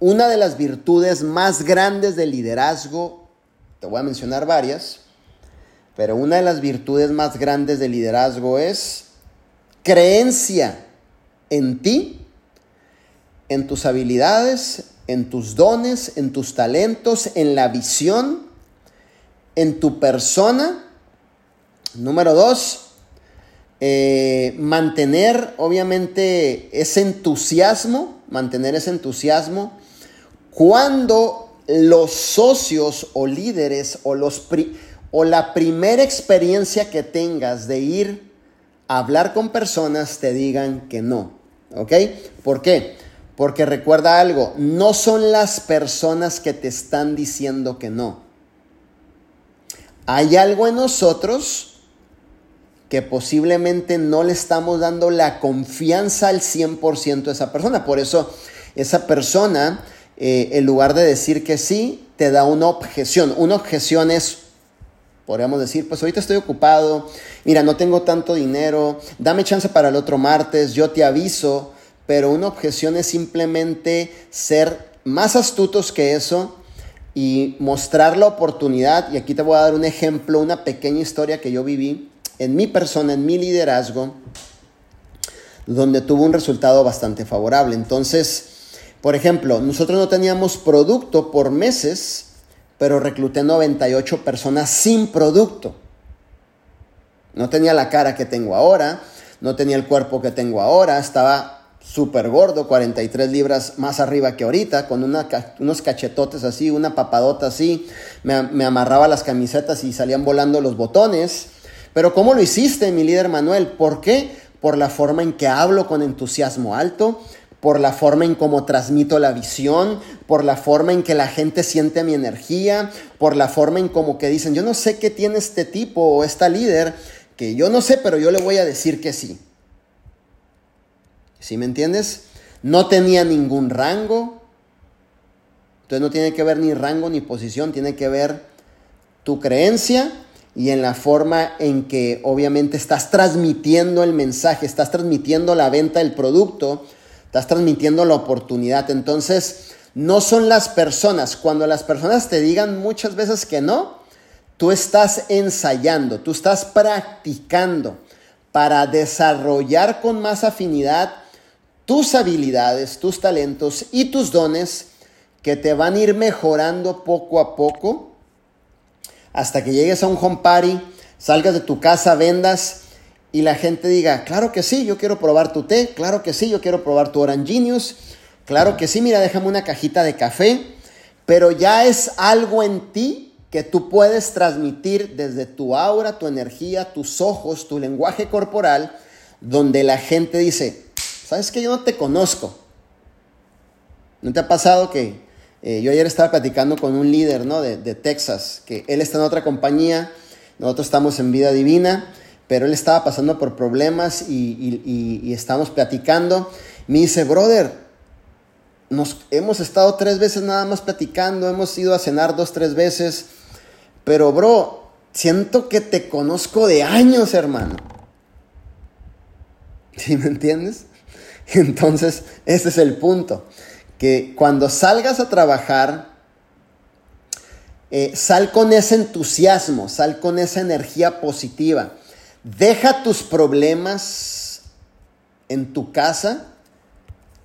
una de las virtudes más grandes del liderazgo, te voy a mencionar varias, pero una de las virtudes más grandes del liderazgo es creencia en ti, en tus habilidades, en tus dones, en tus talentos, en la visión, en tu persona. Número dos, eh, mantener obviamente ese entusiasmo, mantener ese entusiasmo cuando los socios o líderes o, los o la primera experiencia que tengas de ir a hablar con personas te digan que no. ¿Ok? ¿Por qué? Porque recuerda algo, no son las personas que te están diciendo que no. Hay algo en nosotros que posiblemente no le estamos dando la confianza al 100% a esa persona. Por eso esa persona, eh, en lugar de decir que sí, te da una objeción. Una objeción es, podríamos decir, pues ahorita estoy ocupado, mira, no tengo tanto dinero, dame chance para el otro martes, yo te aviso, pero una objeción es simplemente ser más astutos que eso y mostrar la oportunidad. Y aquí te voy a dar un ejemplo, una pequeña historia que yo viví en mi persona, en mi liderazgo, donde tuvo un resultado bastante favorable. Entonces, por ejemplo, nosotros no teníamos producto por meses, pero recluté 98 personas sin producto. No tenía la cara que tengo ahora, no tenía el cuerpo que tengo ahora, estaba súper gordo, 43 libras más arriba que ahorita, con unos cachetotes así, una papadota así, me, me amarraba las camisetas y salían volando los botones. Pero ¿cómo lo hiciste, mi líder Manuel? ¿Por qué? Por la forma en que hablo con entusiasmo alto, por la forma en cómo transmito la visión, por la forma en que la gente siente mi energía, por la forma en cómo que dicen, yo no sé qué tiene este tipo o esta líder, que yo no sé, pero yo le voy a decir que sí. ¿Sí me entiendes? No tenía ningún rango. Entonces no tiene que ver ni rango ni posición, tiene que ver tu creencia y en la forma en que obviamente estás transmitiendo el mensaje, estás transmitiendo la venta del producto, estás transmitiendo la oportunidad. Entonces, no son las personas. Cuando las personas te digan muchas veces que no, tú estás ensayando, tú estás practicando para desarrollar con más afinidad tus habilidades, tus talentos y tus dones que te van a ir mejorando poco a poco hasta que llegues a un home party, salgas de tu casa, vendas y la gente diga, claro que sí, yo quiero probar tu té, claro que sí, yo quiero probar tu Orange Genius, claro que sí, mira, déjame una cajita de café, pero ya es algo en ti que tú puedes transmitir desde tu aura, tu energía, tus ojos, tu lenguaje corporal, donde la gente dice, sabes que yo no te conozco. ¿No te ha pasado que eh, yo ayer estaba platicando con un líder ¿no? de, Texas, que él está en otra compañía, nosotros estamos en vida divina, pero él estaba pasando por problemas y, y, estamos platicando. Me dice, brother, nos hemos estado tres veces nada más platicando, hemos ido a cenar dos, tres veces, pero bro, siento que te conozco de años, hermano. ¿Sí me entiendes? Entonces, ese es el punto que cuando salgas a trabajar, eh, sal con ese entusiasmo, sal con esa energía positiva. Deja tus problemas en tu casa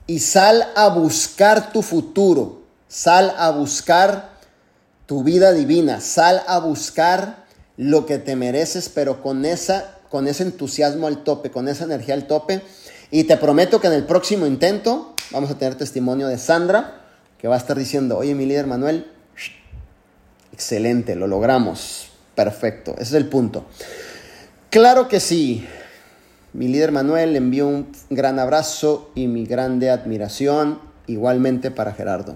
y sal a buscar tu futuro, sal a buscar tu vida divina, sal a buscar lo que te mereces, pero con, esa, con ese entusiasmo al tope, con esa energía al tope. Y te prometo que en el próximo intento vamos a tener testimonio de Sandra, que va a estar diciendo, oye, mi líder Manuel, excelente, lo logramos, perfecto, ese es el punto. Claro que sí, mi líder Manuel envió un gran abrazo y mi grande admiración igualmente para Gerardo.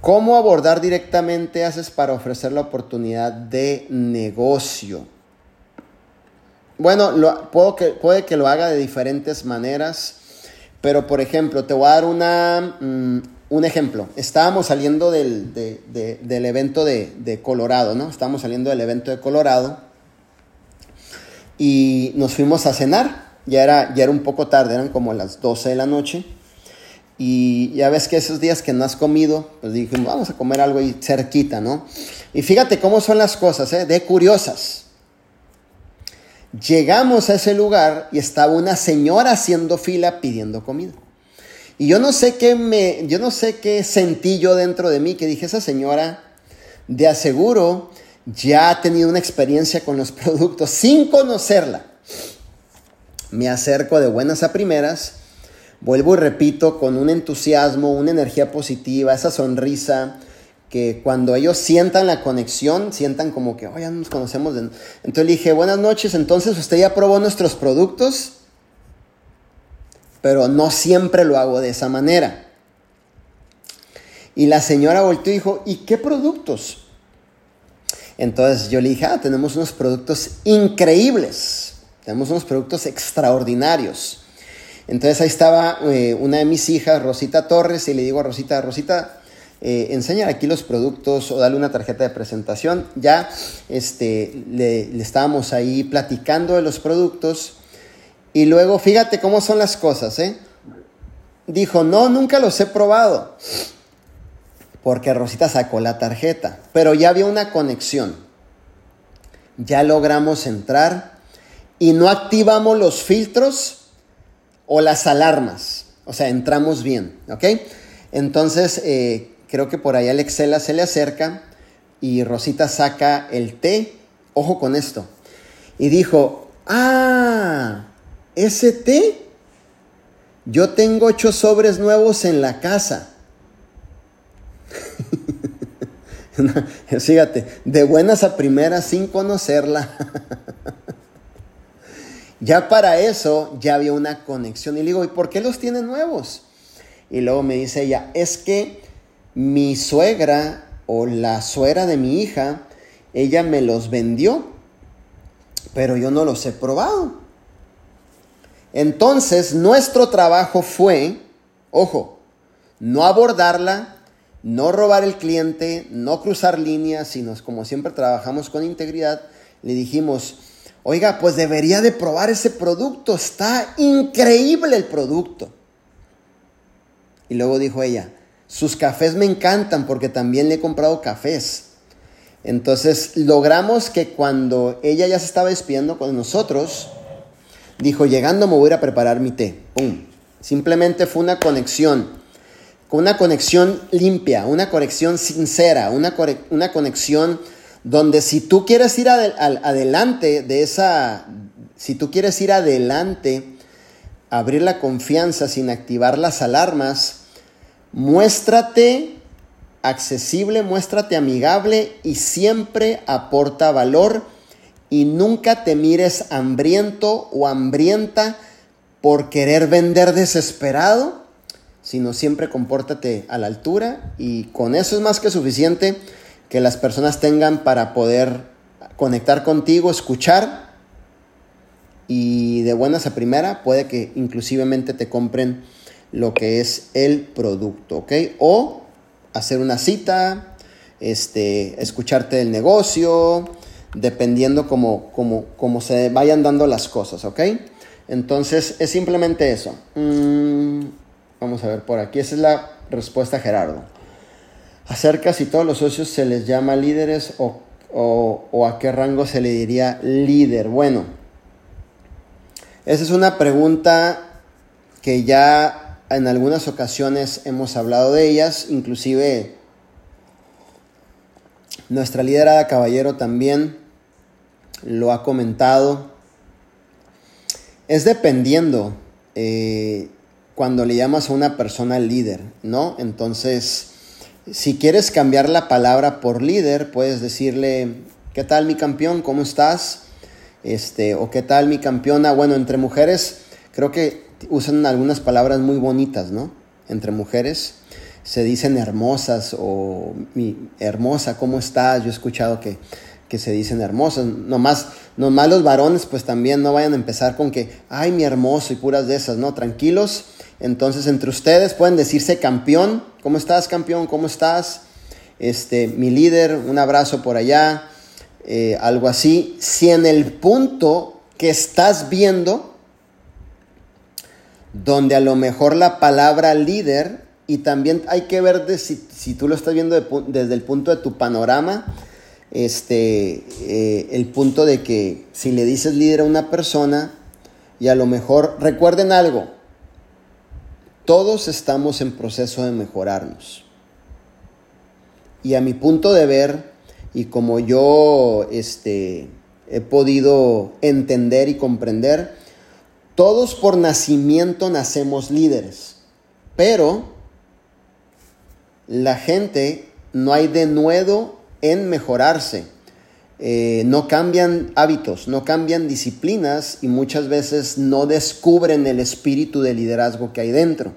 ¿Cómo abordar directamente haces para ofrecer la oportunidad de negocio? Bueno, puedo que, puede que lo haga de diferentes maneras. Pero, por ejemplo, te voy a dar una, mm, un ejemplo. Estábamos saliendo del, del evento de, Colorado, ¿no? Estábamos saliendo del evento de Colorado y nos fuimos a cenar. Ya era, ya era un poco tarde, eran como las 12 de la noche. Y ya ves que esos días que no has comido, pues dijimos, vamos a comer algo ahí cerquita, ¿no? Y fíjate cómo son las cosas, ¿eh? De curiosas. Llegamos a ese lugar y estaba una señora haciendo fila pidiendo comida. Y yo no sé qué me, yo no sé qué sentí yo dentro de mí que dije, esa señora de aseguro ya ha tenido una experiencia con los productos sin conocerla. Me acerco de buenas a primeras vuelvo y repito, con un entusiasmo, una energía positiva, esa sonrisa, que cuando ellos sientan la conexión, sientan como que, oh, ya nos conocemos. Entonces le dije, buenas noches, entonces usted ya probó nuestros productos, pero no siempre lo hago de esa manera. Y la señora volteó y dijo, ¿y qué productos? Entonces yo le dije, ah, tenemos unos productos increíbles, tenemos unos productos extraordinarios. Entonces ahí estaba eh, una de mis hijas, Rosita Torres, y le digo a Rosita, Rosita, eh, aquí los productos o dale una tarjeta de presentación. Ya este, le, estábamos ahí platicando de los productos y luego fíjate cómo son las cosas, ¿eh? Dijo, no, nunca los he probado. Porque Rosita sacó la tarjeta, pero ya había una conexión. Ya logramos entrar y no activamos los filtros o las alarmas. O sea, entramos bien, ¿ok? Entonces, eh, creo que por ahí Alexela se le acerca y Rosita saca el té. Ojo con esto. Y dijo, ah, ese té. Yo tengo ocho sobres nuevos en la casa. Fíjate, de buenas a primeras sin conocerla. Ya para eso ya había una conexión. Y le digo, ¿y por qué los tiene nuevos? Y luego me dice ella, es que mi suegra o la suegra de mi hija, ella me los vendió, pero yo no los he probado. Entonces, nuestro trabajo fue, ojo, no abordarla, no robar el cliente, no cruzar líneas, sino como siempre trabajamos con integridad, le dijimos, Oiga, pues debería de probar ese producto. Está increíble el producto. Y luego dijo ella, sus cafés me encantan porque también le he comprado cafés. Entonces logramos que cuando ella ya se estaba despidiendo con nosotros, dijo, llegando me voy a preparar mi té. ¡Pum! Simplemente fue una conexión, una conexión limpia, una conexión sincera, una, una conexión donde si tú quieres ir adelante de esa, si tú quieres ir adelante, abrir la confianza sin activar las alarmas, muéstrate accesible, muéstrate amigable y siempre aporta valor y nunca te mires hambriento o hambrienta por querer vender desesperado, sino siempre compórtate a la altura y con eso es más que suficiente que las personas tengan para poder conectar contigo, escuchar y de buenas a primera puede que inclusivemente te compren lo que es el producto, ¿ok? O hacer una cita, este, escucharte del negocio, dependiendo cómo, cómo, se vayan dando las cosas, ¿ok? Entonces es simplemente eso. Mm, vamos a ver por aquí, esa es la respuesta Gerardo acerca si todos los socios se les llama líderes o, a qué rango se le diría líder. Bueno, esa es una pregunta que ya en algunas ocasiones hemos hablado de ellas, inclusive nuestra liderada caballero también lo ha comentado. Es dependiendo eh, cuando le llamas a una persona líder, ¿no? Entonces, si quieres cambiar la palabra por líder, puedes decirle, ¿qué tal mi campeón? ¿Cómo estás? Este, o ¿qué tal mi campeona? Bueno, entre mujeres creo que usan algunas palabras muy bonitas, ¿no? Entre mujeres se dicen hermosas o mi hermosa, ¿cómo estás? Yo he escuchado que, que se dicen hermosas. Nomás, nomás los varones pues también no vayan a empezar con que, ay, mi hermoso y puras de esas, ¿no? Tranquilos entonces, entre ustedes pueden decirse campeón. ¿Cómo estás, campeón? ¿Cómo estás? Este, mi líder, un abrazo por allá, eh, algo así. Si en el punto que estás viendo donde a lo mejor la palabra líder, y también hay que ver si, tú lo estás viendo desde el punto de tu panorama, este, eh, el punto de que si le dices líder a una persona, y a lo mejor recuerden algo, todos estamos en proceso de mejorarnos. Y a mi punto de ver, y como yo este, he podido entender y comprender, todos por nacimiento nacemos líderes, pero la gente no hay de nuevo en mejorarse. Eh, no cambian hábitos, no cambian disciplinas y muchas veces no descubren el espíritu de liderazgo que hay dentro.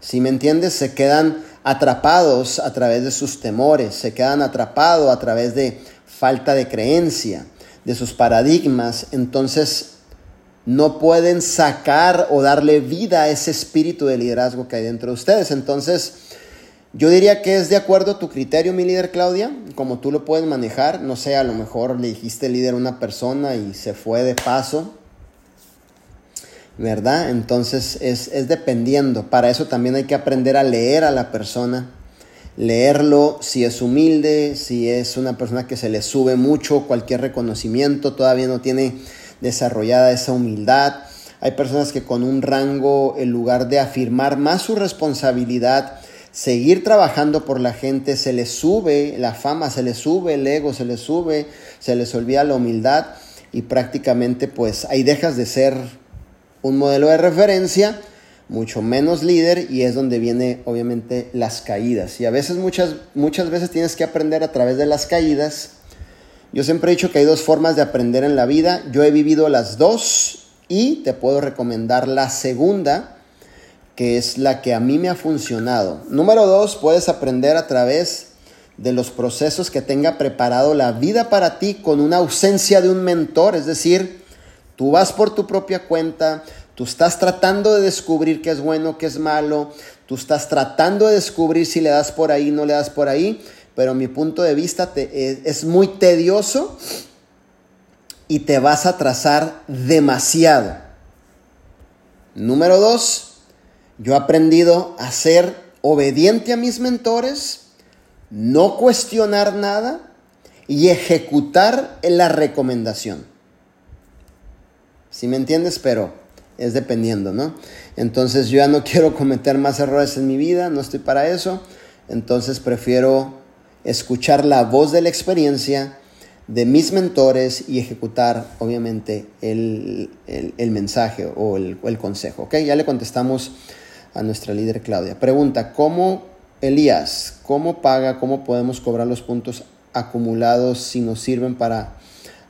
Si me entiendes, se quedan atrapados a través de sus temores, se quedan atrapados a través de falta de creencia, de sus paradigmas, entonces no pueden sacar o darle vida a ese espíritu de liderazgo que hay dentro de ustedes. Entonces, yo diría que es de acuerdo a tu criterio, mi líder Claudia, como tú lo puedes manejar. No sé, a lo mejor le dijiste líder a una persona y se fue de paso, ¿verdad? Entonces es, es dependiendo. Para eso también hay que aprender a leer a la persona. Leerlo si es humilde, si es una persona que se le sube mucho cualquier reconocimiento, todavía no tiene desarrollada esa humildad. Hay personas que con un rango, en lugar de afirmar más su responsabilidad, seguir trabajando por la gente, se les sube la fama, se les sube el ego, se les sube, se les olvida la humildad y prácticamente pues ahí dejas de ser un modelo de referencia, mucho menos líder y es donde viene obviamente las caídas. Y a veces muchas, muchas veces tienes que aprender a través de las caídas. Yo siempre he dicho que hay dos formas de aprender en la vida. Yo he vivido las dos y te puedo recomendar la segunda que es la que a mí me ha funcionado. Número dos, puedes aprender a través de los procesos que tenga preparado la vida para ti con una ausencia de un mentor, es decir, tú vas por tu propia cuenta, tú estás tratando de descubrir qué es bueno, qué es malo, tú estás tratando de descubrir si le das por ahí, no le das por ahí, pero mi punto de vista es, es muy tedioso y te vas a trazar demasiado. Número dos, yo he aprendido a ser obediente a mis mentores, no cuestionar nada y ejecutar la recomendación. Si me entiendes, pero es dependiendo, ¿no? Entonces yo ya no quiero cometer más errores en mi vida, no estoy para eso. Entonces prefiero escuchar la voz de la experiencia de mis mentores y ejecutar, obviamente, el, mensaje o el, el, consejo. ¿Ok? Ya le contestamos a nuestra líder Claudia. Pregunta, ¿cómo Elías, cómo paga, cómo podemos cobrar los puntos acumulados si nos sirven para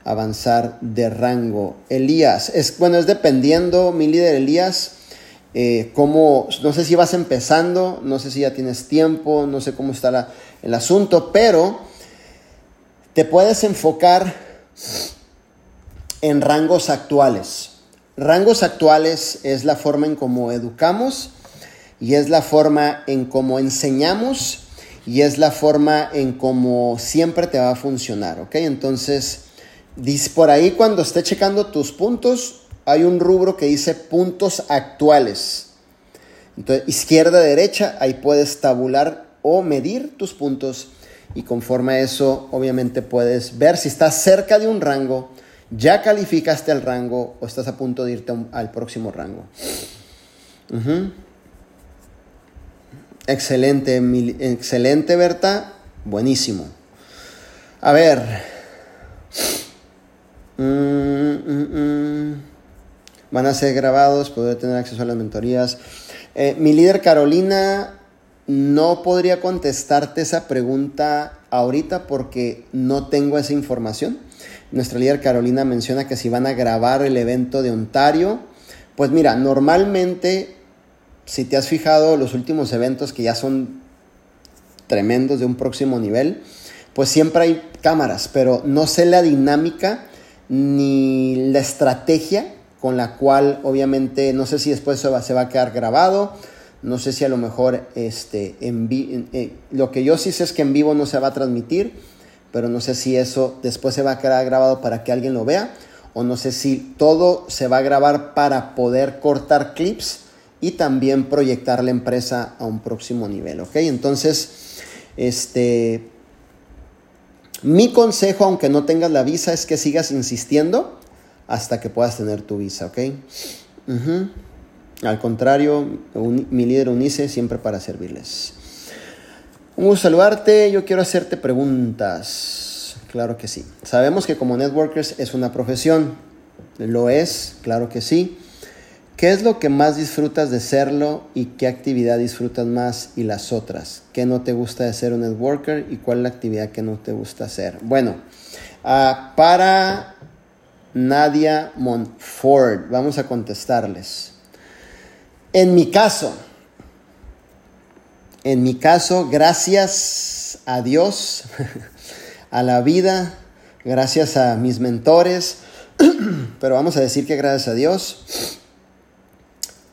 avanzar de rango? Elías, es, bueno, es dependiendo, mi líder Elías, eh, cómo, no sé si vas empezando, no sé si ya tienes tiempo, no sé cómo está el asunto, pero te puedes enfocar en rangos actuales. Rangos actuales es la forma en cómo educamos y es la forma en cómo enseñamos y es la forma en cómo siempre te va a funcionar, ¿ok? Entonces, por ahí cuando esté checando tus puntos, hay un rubro que dice puntos actuales. Izquierda, derecha, ahí puedes tabular o medir tus puntos y conforme a eso, obviamente puedes ver si estás cerca de un rango, ya calificaste el rango o estás a punto de irte al próximo rango. Excelente, excelente, Berta. Buenísimo. A ver. Mm, mm, mm. Van a ser grabados, poder tener acceso a las mentorías. Eh, mi líder Carolina no podría contestarte esa pregunta ahorita porque no tengo esa información. Nuestra líder Carolina menciona que si van a grabar el evento de Ontario, pues mira, normalmente si te has fijado los últimos eventos que ya son tremendos de un próximo nivel, pues siempre hay cámaras, pero no sé la dinámica ni la estrategia con la cual obviamente no sé si después se va, a quedar grabado, no sé si a lo mejor este, en eh, lo que yo sí sé es que en vivo no se va a transmitir, pero no sé si eso después se va a quedar grabado para que alguien lo vea, o no sé si todo se va a grabar para poder cortar clips y también proyectar la empresa a un próximo nivel, ¿ok? Entonces, este, mi consejo, aunque no tengas la visa, es que sigas insistiendo hasta que puedas tener tu visa, ¿ok? Al contrario, mi líder Unice siempre para servirles. Un gusto saludarte, yo quiero hacerte preguntas. Claro que sí. Sabemos que como networkers es una profesión. Lo es, claro que sí. ¿Qué es lo que más disfrutas de serlo y qué actividad disfrutas más y las otras? ¿Qué no te gusta de ser un networker y cuál es la actividad que no te gusta hacer? Bueno, ah, para Nadia Montfort, vamos a contestarles. En mi caso, en mi caso, gracias a Dios, a la vida, gracias a mis mentores, pero vamos a decir que gracias a Dios,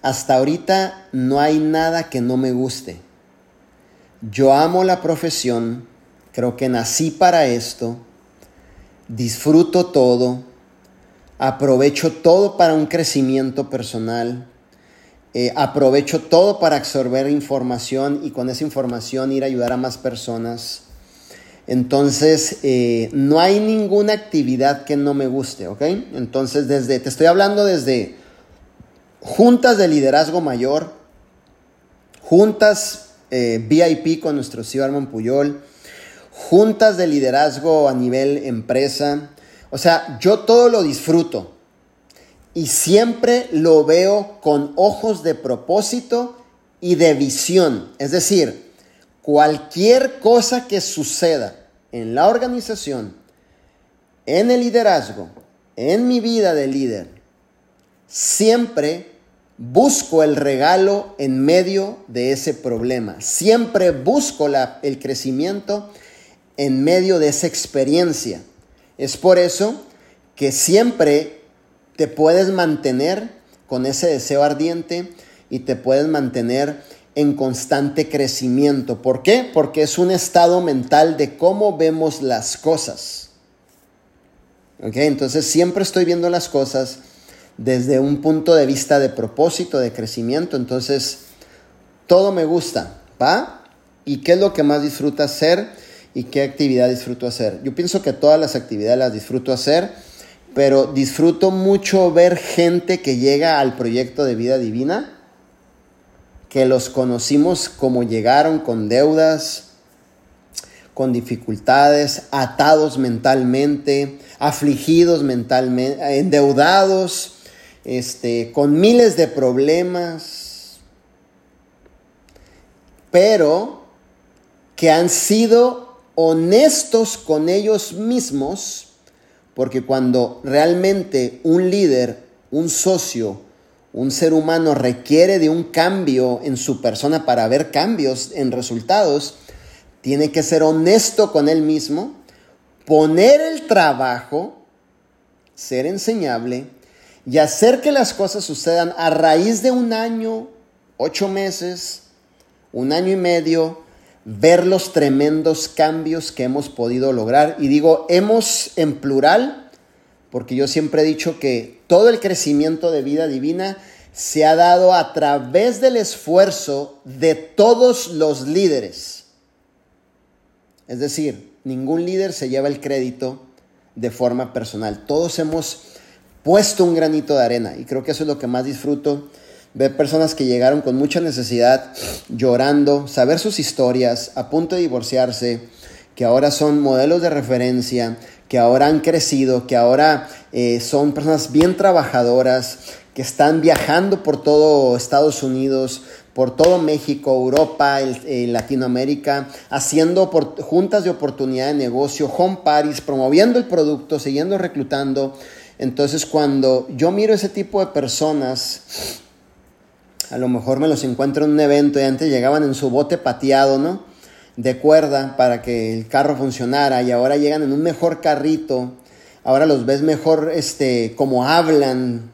hasta ahorita no hay nada que no me guste. Yo amo la profesión, creo que nací para esto, disfruto todo, aprovecho todo para un crecimiento personal, eh, aprovecho todo para absorber información y con esa información ir a ayudar a más personas. Entonces, eh, no hay ninguna actividad que no me guste, ¿ok? Entonces, desde, te estoy hablando desde juntas de liderazgo mayor, juntas eh, VIP con nuestro CEO Armand Puyol, juntas de liderazgo a nivel empresa. O sea, yo todo lo disfruto y siempre lo veo con ojos de propósito y de visión. Es decir, cualquier cosa que suceda en la organización, en el liderazgo, en mi vida de líder, siempre busco el regalo en medio de ese problema. Siempre busco el crecimiento en medio de esa experiencia. Es por eso que siempre te puedes mantener con ese deseo ardiente y te puedes mantener en constante crecimiento. ¿Por qué? Porque es un estado mental de cómo vemos las cosas. ¿Ok? Entonces siempre estoy viendo las cosas desde un punto de vista de propósito, de crecimiento. Entonces, todo me gusta, ¿va? ¿Y qué es lo que más disfruto hacer y qué actividad disfruto hacer? Yo pienso que todas las actividades las disfruto hacer, pero disfruto mucho ver gente que llega al proyecto de vida divina, que los conocimos como llegaron con deudas, con dificultades, atados mentalmente, afligidos mentalmente, endeudados, este, con miles de problemas, pero que han sido honestos con ellos mismos, porque cuando realmente un líder, un socio, un ser humano requiere de un cambio en su persona para ver cambios en resultados, tiene que ser honesto con él mismo, poner el trabajo, ser enseñable y hacer que las cosas sucedan a raíz de un año, ocho meses, un año y medio, ver los tremendos cambios que hemos podido lograr. Y digo, hemos en plural, porque yo siempre he dicho que todo el crecimiento de vida divina se ha dado a través del esfuerzo de todos los líderes. Es decir, ningún líder se lleva el crédito de forma personal. Todos hemos puesto un granito de arena. Y creo que eso es lo que más disfruto. Ver personas que llegaron con mucha necesidad, llorando, saber sus historias, a punto de divorciarse, que ahora son modelos de referencia, que ahora han crecido, que ahora eh, son personas bien trabajadoras, que están viajando por todo Estados Unidos, por todo México, Europa, el, Latinoamérica, haciendo juntas de oportunidad de negocio, home parties, promoviendo el producto, siguiendo reclutando. Entonces cuando yo miro ese tipo de personas, a lo mejor me los encuentro en un evento y antes llegaban en su bote pateado, ¿no? De cuerda para que el carro funcionara y ahora llegan en un mejor carrito. Ahora los ves mejor, este, como hablan.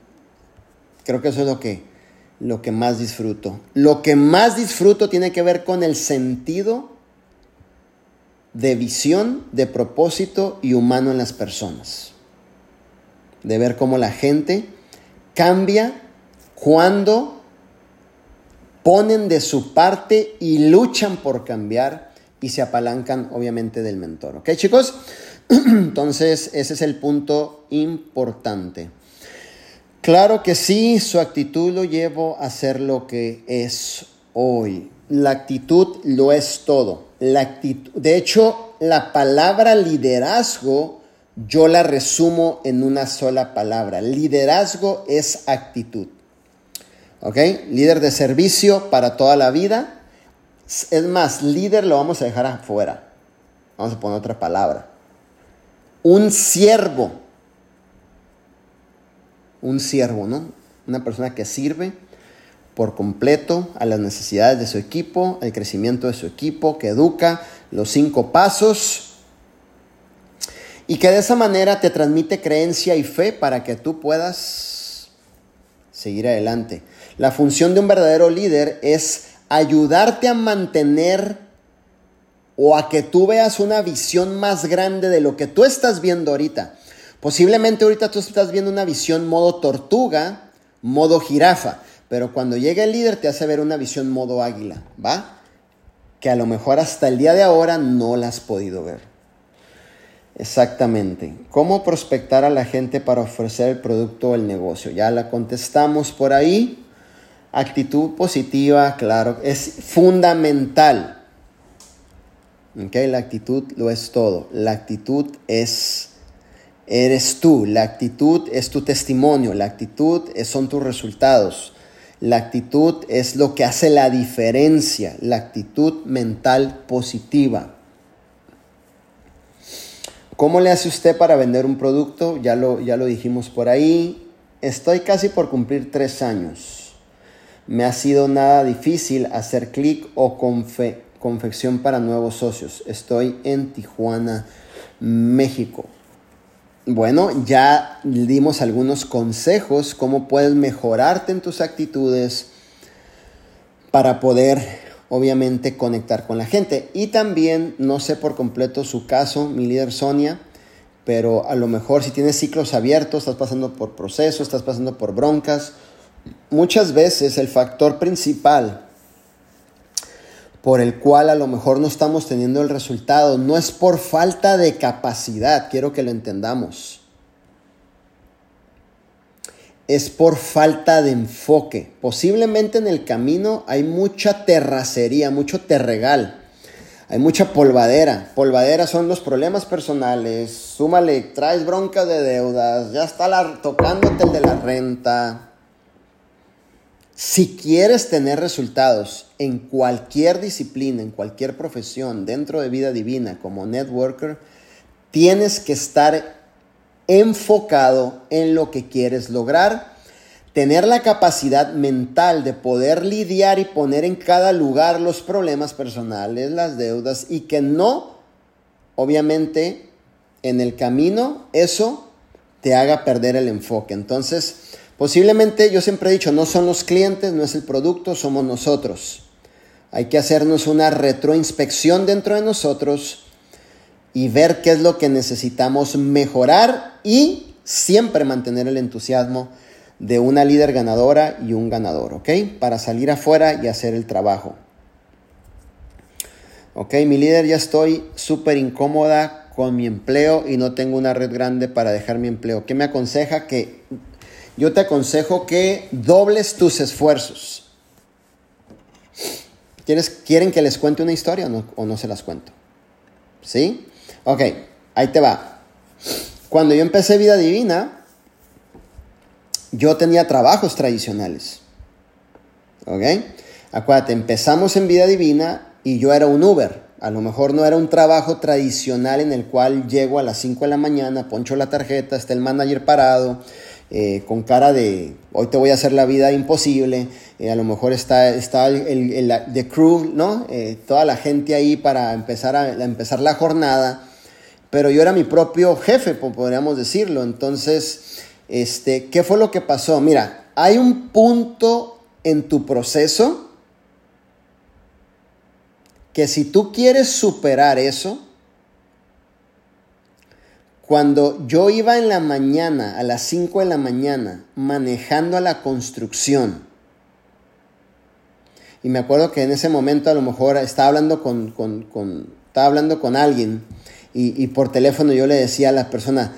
Creo que eso es lo que, lo que más disfruto. Lo que más disfruto tiene que ver con el sentido de visión, de propósito y humano en las personas de ver cómo la gente cambia cuando ponen de su parte y luchan por cambiar y se apalancan obviamente del mentor. ¿Ok chicos? Entonces ese es el punto importante. Claro que sí, su actitud lo llevo a ser lo que es hoy. La actitud lo es todo. La actitud, de hecho, la palabra liderazgo yo la resumo en una sola palabra. Liderazgo es actitud. ¿Ok? Líder de servicio para toda la vida. Es más, líder lo vamos a dejar afuera. Vamos a poner otra palabra. Un siervo. Un siervo, ¿no? Una persona que sirve por completo a las necesidades de su equipo, el crecimiento de su equipo, que educa los cinco pasos y que de esa manera te transmite creencia y fe para que tú puedas seguir adelante. La función de un verdadero líder es ayudarte a mantener o a que tú veas una visión más grande de lo que tú estás viendo ahorita. Posiblemente ahorita tú estás viendo una visión modo tortuga, modo jirafa, pero cuando llega el líder te hace ver una visión modo águila, ¿va? Que a lo mejor hasta el día de ahora no la has podido ver. Exactamente. ¿Cómo prospectar a la gente para ofrecer el producto o el negocio? Ya la contestamos por ahí. Actitud positiva, claro, es fundamental. Okay, la actitud lo es todo. La actitud es eres tú. La actitud es tu testimonio. La actitud son tus resultados. La actitud es lo que hace la diferencia. La actitud mental positiva. ¿Cómo le hace usted para vender un producto? Ya lo, ya lo dijimos por ahí. Estoy casi por cumplir tres años. Me ha sido nada difícil hacer clic o confección para nuevos socios. Estoy en Tijuana, México. Bueno, ya dimos algunos consejos, cómo puedes mejorarte en tus actitudes para poder obviamente conectar con la gente. Y también, no sé por completo su caso, mi líder Sonia, pero a lo mejor si tienes ciclos abiertos, estás pasando por procesos, estás pasando por broncas, muchas veces el factor principal por el cual a lo mejor no estamos teniendo el resultado no es por falta de capacidad, quiero que lo entendamos es por falta de enfoque. Posiblemente en el camino hay mucha terracería, mucho terregal. Hay mucha polvadera. Polvadera son los problemas personales. Súmale, traes bronca de deudas. Ya está la, tocándote el de la renta. Si quieres tener resultados en cualquier disciplina, en cualquier profesión, dentro de vida divina como networker, tienes que estar enfocado en lo que quieres lograr, tener la capacidad mental de poder lidiar y poner en cada lugar los problemas personales, las deudas y que no, obviamente, en el camino eso te haga perder el enfoque. Entonces, posiblemente yo siempre he dicho, no son los clientes, no es el producto, somos nosotros. Hay que hacernos una retroinspección dentro de nosotros y ver qué es lo que necesitamos mejorar y siempre mantener el entusiasmo de una líder ganadora y un ganador, ¿ok? Para salir afuera y hacer el trabajo. Ok, mi líder, ya estoy súper incómoda con mi empleo y no tengo una red grande para dejar mi empleo. ¿Qué me aconseja? Que yo te aconsejo que dobles tus esfuerzos. ¿Quieres, ¿Quieren que les cuente una historia o no, o no se las cuento? ¿Sí? Ok, ahí te va. Cuando yo empecé Vida Divina, yo tenía trabajos tradicionales. ¿Ok? Acuérdate, empezamos en Vida Divina y yo era un Uber. A lo mejor no era un trabajo tradicional en el cual llego a las 5 de la mañana, poncho la tarjeta, está el manager parado, eh, con cara de hoy te voy a hacer la vida imposible. Eh, a lo mejor está, está el, el, crew, ¿no? Eh, toda la gente ahí para empezar, a, empezar la jornada pero yo era mi propio jefe, podríamos decirlo. Entonces, este, ¿qué fue lo que pasó? Mira, hay un punto en tu proceso que si tú quieres superar eso, cuando yo iba en la mañana, a las 5 de la mañana, manejando a la construcción, Y me acuerdo que en ese momento a lo mejor estaba hablando con, estaba hablando con alguien y, y por teléfono yo le decía a la persona,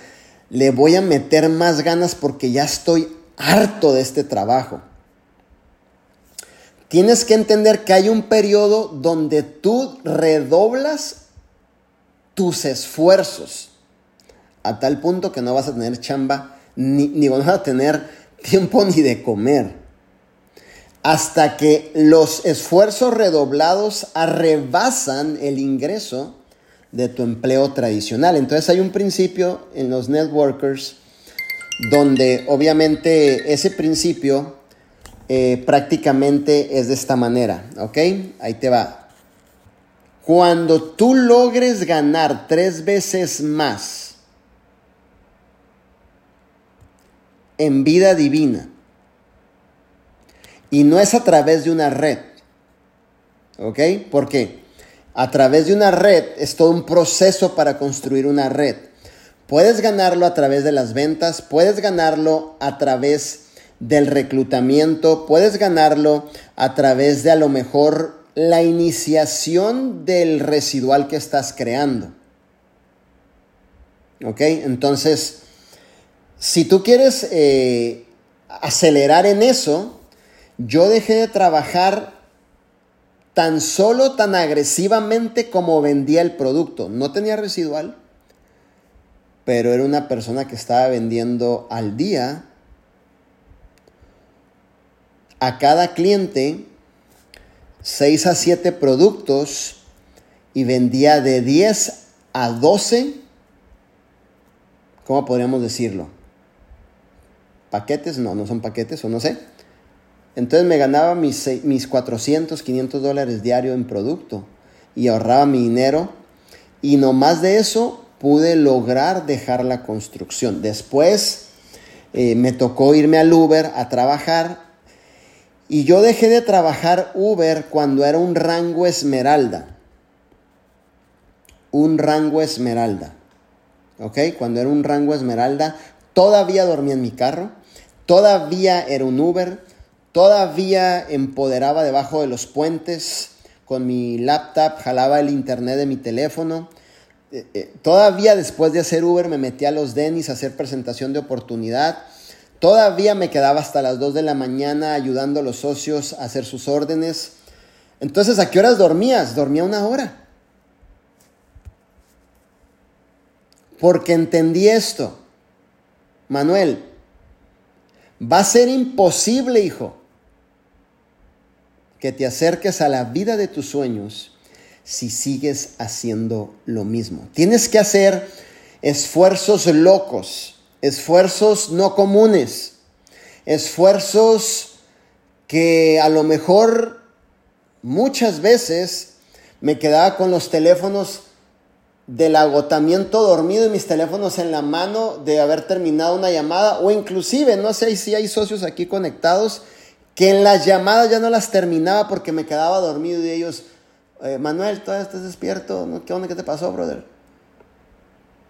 le voy a meter más ganas porque ya estoy harto de este trabajo. Tienes que entender que hay un periodo donde tú redoblas tus esfuerzos a tal punto que no vas a tener chamba ni, ni vas a tener tiempo ni de comer. Hasta que los esfuerzos redoblados arrebasan el ingreso de tu empleo tradicional. Entonces hay un principio en los networkers donde obviamente ese principio eh, prácticamente es de esta manera, ¿ok? Ahí te va. Cuando tú logres ganar tres veces más en vida divina, y no es a través de una red, ¿ok? Porque a través de una red es todo un proceso para construir una red. Puedes ganarlo a través de las ventas, puedes ganarlo a través del reclutamiento, puedes ganarlo a través de a lo mejor la iniciación del residual que estás creando. ¿Ok? Entonces, si tú quieres eh, acelerar en eso, yo dejé de trabajar tan solo tan agresivamente como vendía el producto. No tenía residual, pero era una persona que estaba vendiendo al día a cada cliente 6 a 7 productos y vendía de 10 a 12, ¿cómo podríamos decirlo? Paquetes, no, no son paquetes o no sé. Entonces me ganaba mis, mis 400, 500 dólares diario en producto y ahorraba mi dinero y no más de eso pude lograr dejar la construcción. Después eh, me tocó irme al Uber a trabajar y yo dejé de trabajar Uber cuando era un rango esmeralda. Un rango esmeralda. ¿Ok? Cuando era un rango esmeralda, todavía dormía en mi carro. Todavía era un Uber. Todavía empoderaba debajo de los puentes con mi laptop, jalaba el internet de mi teléfono. Eh, eh, todavía después de hacer Uber me metí a los Denis a hacer presentación de oportunidad Todavía me quedaba hasta las 2 de la mañana ayudando a los socios a hacer sus órdenes. Entonces, ¿a qué horas dormías? Dormía una hora. Porque entendí esto. Manuel, va a ser imposible, hijo, que te acerques a la vida de tus sueños si sigues haciendo lo mismo. Tienes que hacer esfuerzos locos esfuerzos no comunes, esfuerzos que a lo mejor muchas veces me quedaba con los teléfonos del agotamiento dormido y mis teléfonos en la mano de haber terminado una llamada o inclusive, no sé si hay socios aquí conectados, que en las llamadas ya no las terminaba porque me quedaba dormido y ellos, eh, Manuel, ¿todavía estás despierto? ¿Qué onda? ¿Qué te pasó, brother?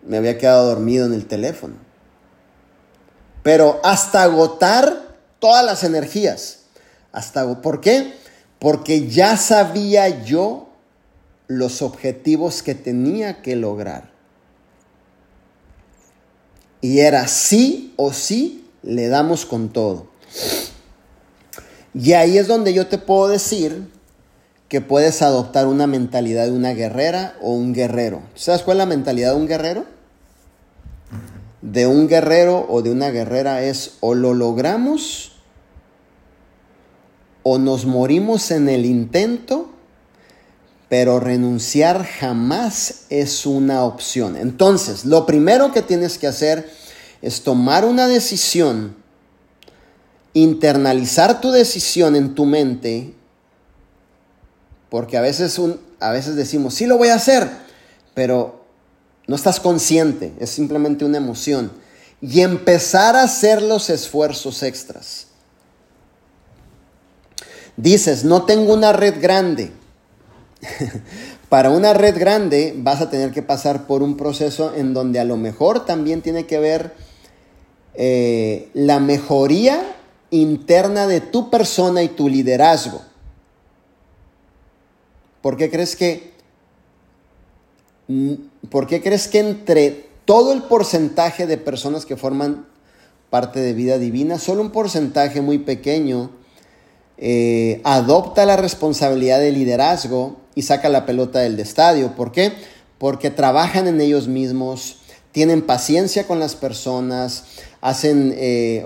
Me había quedado dormido en el teléfono pero hasta agotar todas las energías. Hasta, ¿Por qué? Porque ya sabía yo los objetivos que tenía que lograr. Y era sí o sí, le damos con todo. Y ahí es donde yo te puedo decir que puedes adoptar una mentalidad de una guerrera o un guerrero. ¿Sabes cuál es la mentalidad de un guerrero? de un guerrero o de una guerrera es o lo logramos o nos morimos en el intento, pero renunciar jamás es una opción. Entonces, lo primero que tienes que hacer es tomar una decisión, internalizar tu decisión en tu mente, porque a veces, un, a veces decimos, sí lo voy a hacer, pero no estás consciente, es simplemente una emoción. Y empezar a hacer los esfuerzos extras. Dices, no tengo una red grande. Para una red grande vas a tener que pasar por un proceso en donde a lo mejor también tiene que ver eh, la mejoría interna de tu persona y tu liderazgo. ¿Por qué crees que, mm, por qué crees que entre todo el porcentaje de personas que forman parte de vida divina, solo un porcentaje muy pequeño eh, adopta la responsabilidad de liderazgo y saca la pelota del estadio? ¿Por qué? Porque trabajan en ellos mismos, tienen paciencia con las personas, hacen, eh,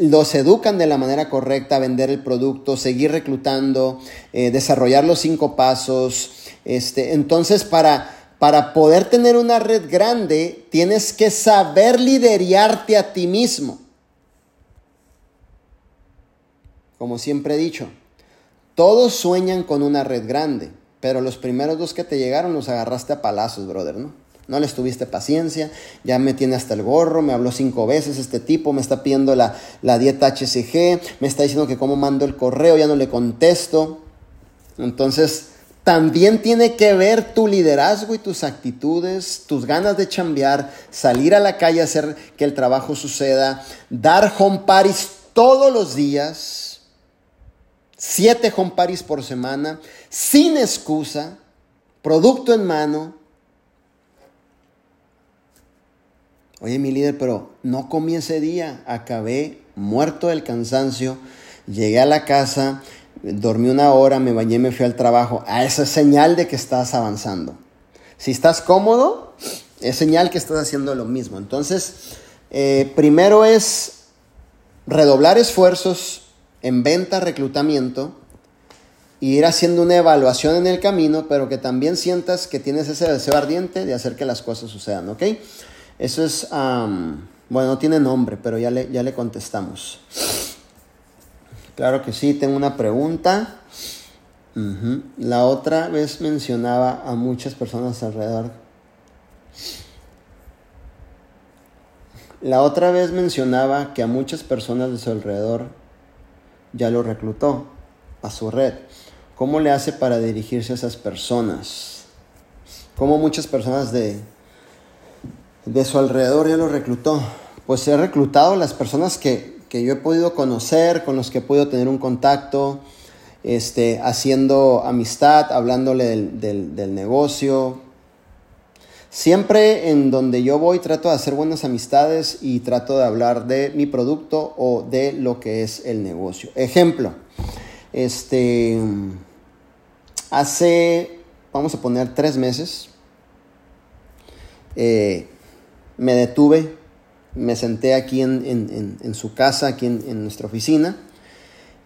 los educan de la manera correcta a vender el producto, seguir reclutando, eh, desarrollar los cinco pasos. Este, entonces, para, para poder tener una red grande, tienes que saber liderarte a ti mismo. Como siempre he dicho, todos sueñan con una red grande, pero los primeros dos que te llegaron los agarraste a palazos, brother, ¿no? No les tuviste paciencia, ya me tiene hasta el gorro, me habló cinco veces este tipo, me está pidiendo la, la dieta HCG, me está diciendo que cómo mando el correo, ya no le contesto. Entonces, también tiene que ver tu liderazgo y tus actitudes, tus ganas de chambear, salir a la calle a hacer que el trabajo suceda, dar home parties todos los días, siete home parties por semana, sin excusa, producto en mano, Oye, mi líder, pero no comí ese día, acabé muerto del cansancio, llegué a la casa, dormí una hora, me bañé, me fui al trabajo. Ah, esa es señal de que estás avanzando. Si estás cómodo, es señal que estás haciendo lo mismo. Entonces, eh, primero es redoblar esfuerzos en venta, reclutamiento, ir haciendo una evaluación en el camino, pero que también sientas que tienes ese deseo ardiente de hacer que las cosas sucedan, ¿ok? Eso es, bueno, no tiene nombre, pero ya le, ya le contestamos. Claro que sí, tengo una pregunta. La otra vez mencionaba a muchas personas alrededor. La otra vez mencionaba que a muchas personas de su alrededor ya lo reclutó a su red. ¿Cómo le hace para dirigirse a esas personas? ¿Cómo muchas personas de, de su alrededor ya lo reclutó. Pues he reclutado las personas que, yo he podido conocer, con los que he podido tener un contacto, este, haciendo amistad, hablándole del, del negocio. Siempre en donde yo voy trato de hacer buenas amistades y trato de hablar de mi producto o de lo que es el negocio. Ejemplo, este, hace, vamos a poner tres meses, eh, me detuve, me senté aquí en, su casa, aquí en, nuestra oficina,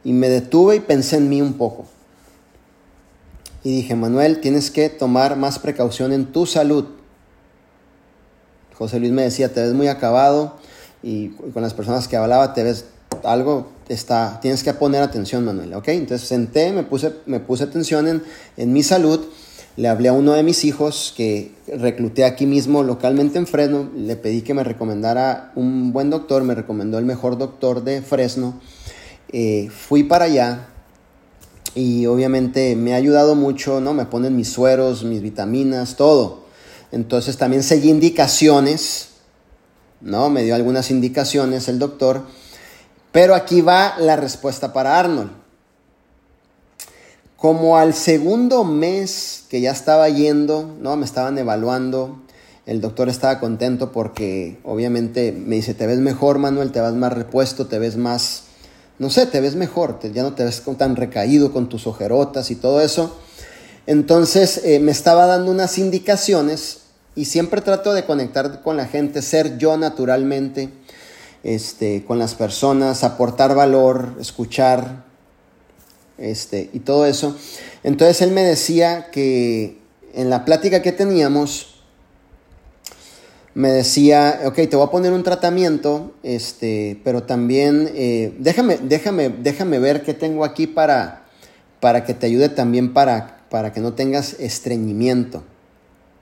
y me detuve y pensé en mí un poco. Y dije, Manuel, tienes que tomar más precaución en tu salud. José Luis me decía, te ves muy acabado y con las personas que hablaba te ves algo, está, tienes que poner atención, Manuel, ¿ok? Entonces senté, me puse, me puse atención en, en mi salud le hablé a uno de mis hijos que recluté aquí mismo localmente en Fresno, le pedí que me recomendara un buen doctor, me recomendó el mejor doctor de Fresno. Eh, fui para allá y obviamente me ha ayudado mucho, ¿no? Me ponen mis sueros, mis vitaminas, todo. Entonces también seguí indicaciones, ¿no? Me dio algunas indicaciones el doctor. Pero aquí va la respuesta para Arnold. Como al segundo mes que ya estaba yendo, ¿no? Me estaban evaluando. El doctor estaba contento porque obviamente me dice, te ves mejor, Manuel, te vas más repuesto, te ves más, no sé, te ves mejor, ya no te ves tan recaído con tus ojerotas y todo eso. Entonces eh, me estaba dando unas indicaciones y siempre trato de conectar con la gente, ser yo naturalmente, este, con las personas, aportar valor, escuchar, este, y todo eso. Entonces él me decía que en la plática que teníamos, me decía, ok, te voy a poner un tratamiento, este, pero también eh, déjame, déjame, déjame ver qué tengo aquí para, para que te ayude también para, para que no tengas estreñimiento.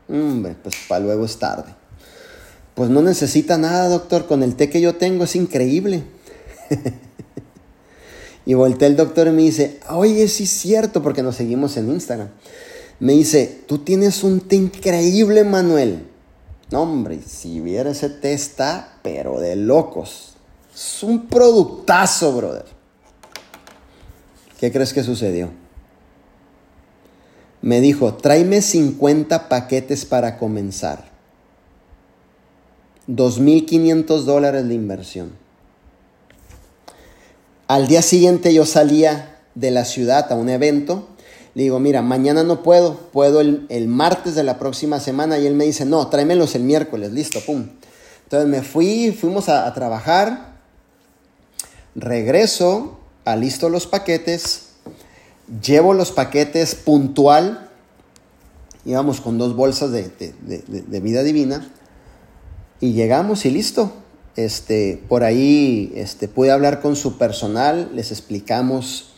Pues para luego es tarde. Pues no necesita nada, doctor, con el té que yo tengo es increíble. Y volteé el doctor y me dice, oye, sí es cierto, porque nos seguimos en Instagram. Me dice, tú tienes un té increíble, Manuel. No, hombre, si viera ese té está, pero de locos. Es un productazo, brother. ¿Qué crees que sucedió? me dijo, tráeme 50 paquetes para comenzar. 2.500 dólares de inversión. Al día siguiente yo salía de la ciudad a un evento. Le digo, mira, mañana no puedo, puedo el, martes de la próxima semana. Y él me dice, no, tráemelos el miércoles, listo, pum. Entonces me fui, fuimos a, trabajar. Regreso, alisto los paquetes Llevo los paquetes puntual. Íbamos con dos bolsas de, vida divina. Y llegamos y listo. Este, por ahí este, pude hablar con su personal, les explicamos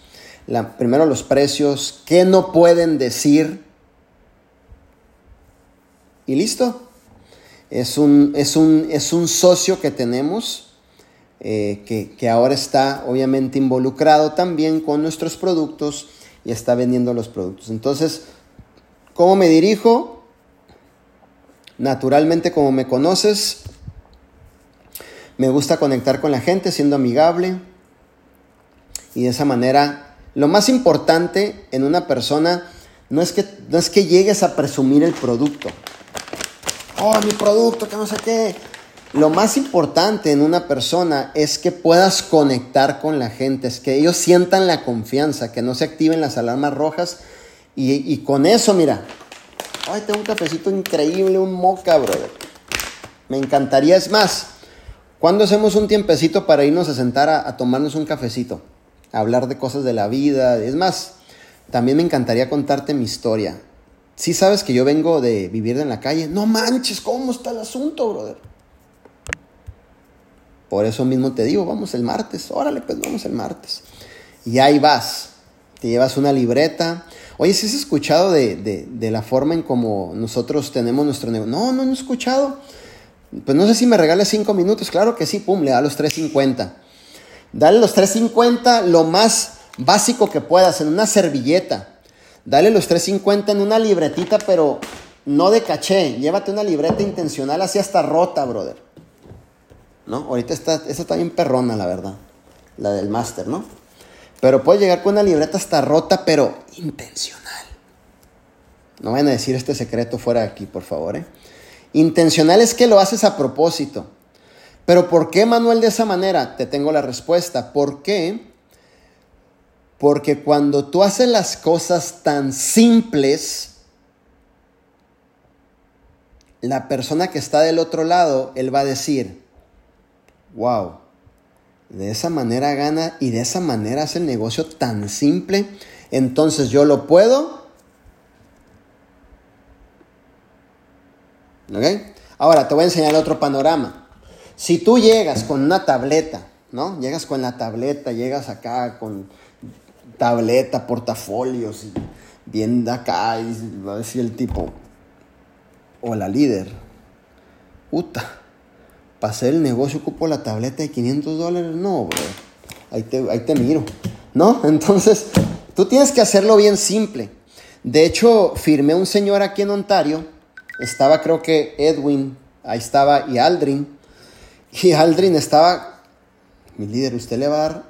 la, primero los precios, qué no pueden decir. Y listo. Es un, es un, es un socio que tenemos eh, que, ahora está obviamente involucrado también con nuestros productos y está vendiendo los productos. Entonces, ¿cómo me dirijo? Naturalmente, como me conoces, me gusta conectar con la gente siendo amigable y de esa manera, lo más importante en una persona no es que, no es que llegues a presumir el producto. Oh, mi producto, que no sé qué lo más importante en una persona es que puedas conectar con la gente, es que ellos sientan la confianza, que no se activen las alarmas rojas. Y, con eso, mira, ay, tengo un cafecito increíble, un moca, brother. Me encantaría, es más, ¿cuándo hacemos un tiempecito para irnos a sentar a, tomarnos un cafecito? A hablar de cosas de la vida. Es más, también me encantaría contarte mi historia. Si sabes que yo vengo de vivir en la calle, no manches, ¿cómo está el asunto, brother? Por eso mismo te digo, vamos el martes, órale, pues vamos el martes. Y ahí vas, te llevas una libreta. Oye, si has escuchado de, la forma en como nosotros tenemos nuestro negocio? No, no, no he escuchado. Pues no sé si me regales cinco minutos. Claro que sí, pum, le da los 3.50. Dale los 3.50 lo más básico que puedas, en una servilleta. Dale los 3.50 en una libretita, pero no de caché. Llévate una libreta intencional así hasta rota, brother. ¿no? Ahorita está, esa está bien perrona, la verdad, la del máster, ¿no? Pero puede llegar con una libreta hasta rota, pero intencional. No vayan a decir este secreto fuera de aquí, por favor, ¿eh? Intencional es que lo haces a propósito. Pero ¿por qué, Manuel, de esa manera? Te tengo la respuesta. ¿Por qué? Porque cuando tú haces las cosas tan simples, la persona que está del otro lado, él va a decir, wow, de esa manera gana y de esa manera hace el negocio tan simple, entonces yo lo puedo. ¿Ok? Ahora te voy a enseñar otro panorama. Si tú llegas con una tableta, ¿no? Llegas con la tableta, llegas acá con tableta, portafolios, y bien acá, y va a decir el tipo, o la líder, puta hacer el negocio ocupo la tableta de 500 dólares. No, bro. Ahí te, ahí te miro. ¿No? Entonces, tú tienes que hacerlo bien simple. De hecho, firmé un señor aquí en Ontario. Estaba, creo que Edwin, ahí estaba, y Aldrin. Y Aldrin estaba, mi líder, ¿usted le va a dar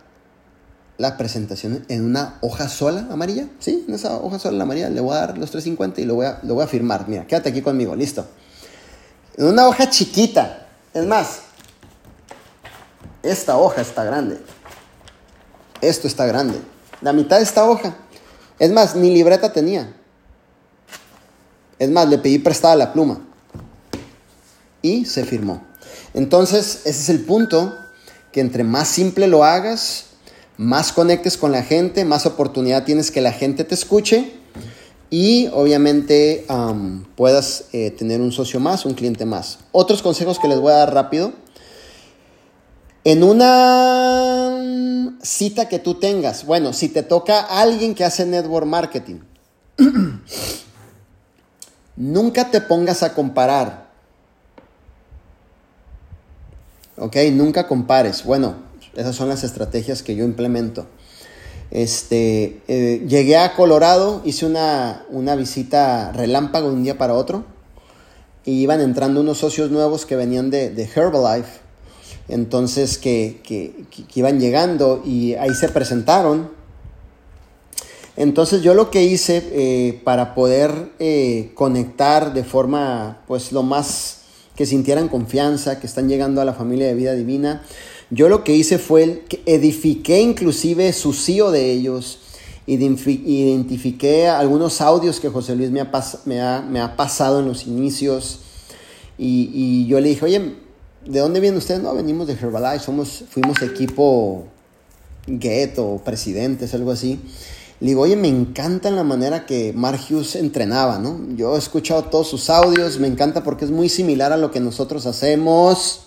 la presentación en una hoja sola amarilla? Sí, en esa hoja sola amarilla le voy a dar los 350 y lo voy a, lo voy a firmar. Mira, quédate aquí conmigo, listo. En una hoja chiquita, es más, esta hoja está grande. Esto está grande. La mitad de esta hoja. Es más, ni libreta tenía. Es más, le pedí prestada la pluma. Y se firmó. Entonces, ese es el punto, que entre más simple lo hagas, más conectes con la gente, más oportunidad tienes que la gente te escuche y obviamente puedas eh, tener un socio más, un cliente más. Otros consejos que les voy a dar rápido. En una cita que tú tengas, bueno, si te toca alguien que hace network marketing, nunca te pongas a comparar. ¿Ok? Nunca compares. Bueno, esas son las estrategias que yo implemento. Este, eh, llegué a Colorado, hice una, visita relámpago de un día para otro. Y iban entrando unos socios nuevos que venían de, Herbalife. Entonces, que, iban llegando y ahí se presentaron. Entonces yo lo que hice eh, para poder eh, conectar de forma, pues lo más que sintieran confianza, que están llegando a la familia de vida divina, yo lo que hice fue que edifiqué inclusive su CEO de ellos, identifiqué algunos audios que José Luis me ha, me ha, pasado en los inicios y, yo le dije, oye, ¿de dónde vienen ustedes? No, venimos de Herbalife, somos, fuimos equipo Get o presidentes, algo así. Le digo, oye, me encanta la manera que Margius entrenaba, ¿no? Yo he escuchado todos sus audios, me encanta porque es muy similar a lo que nosotros hacemos.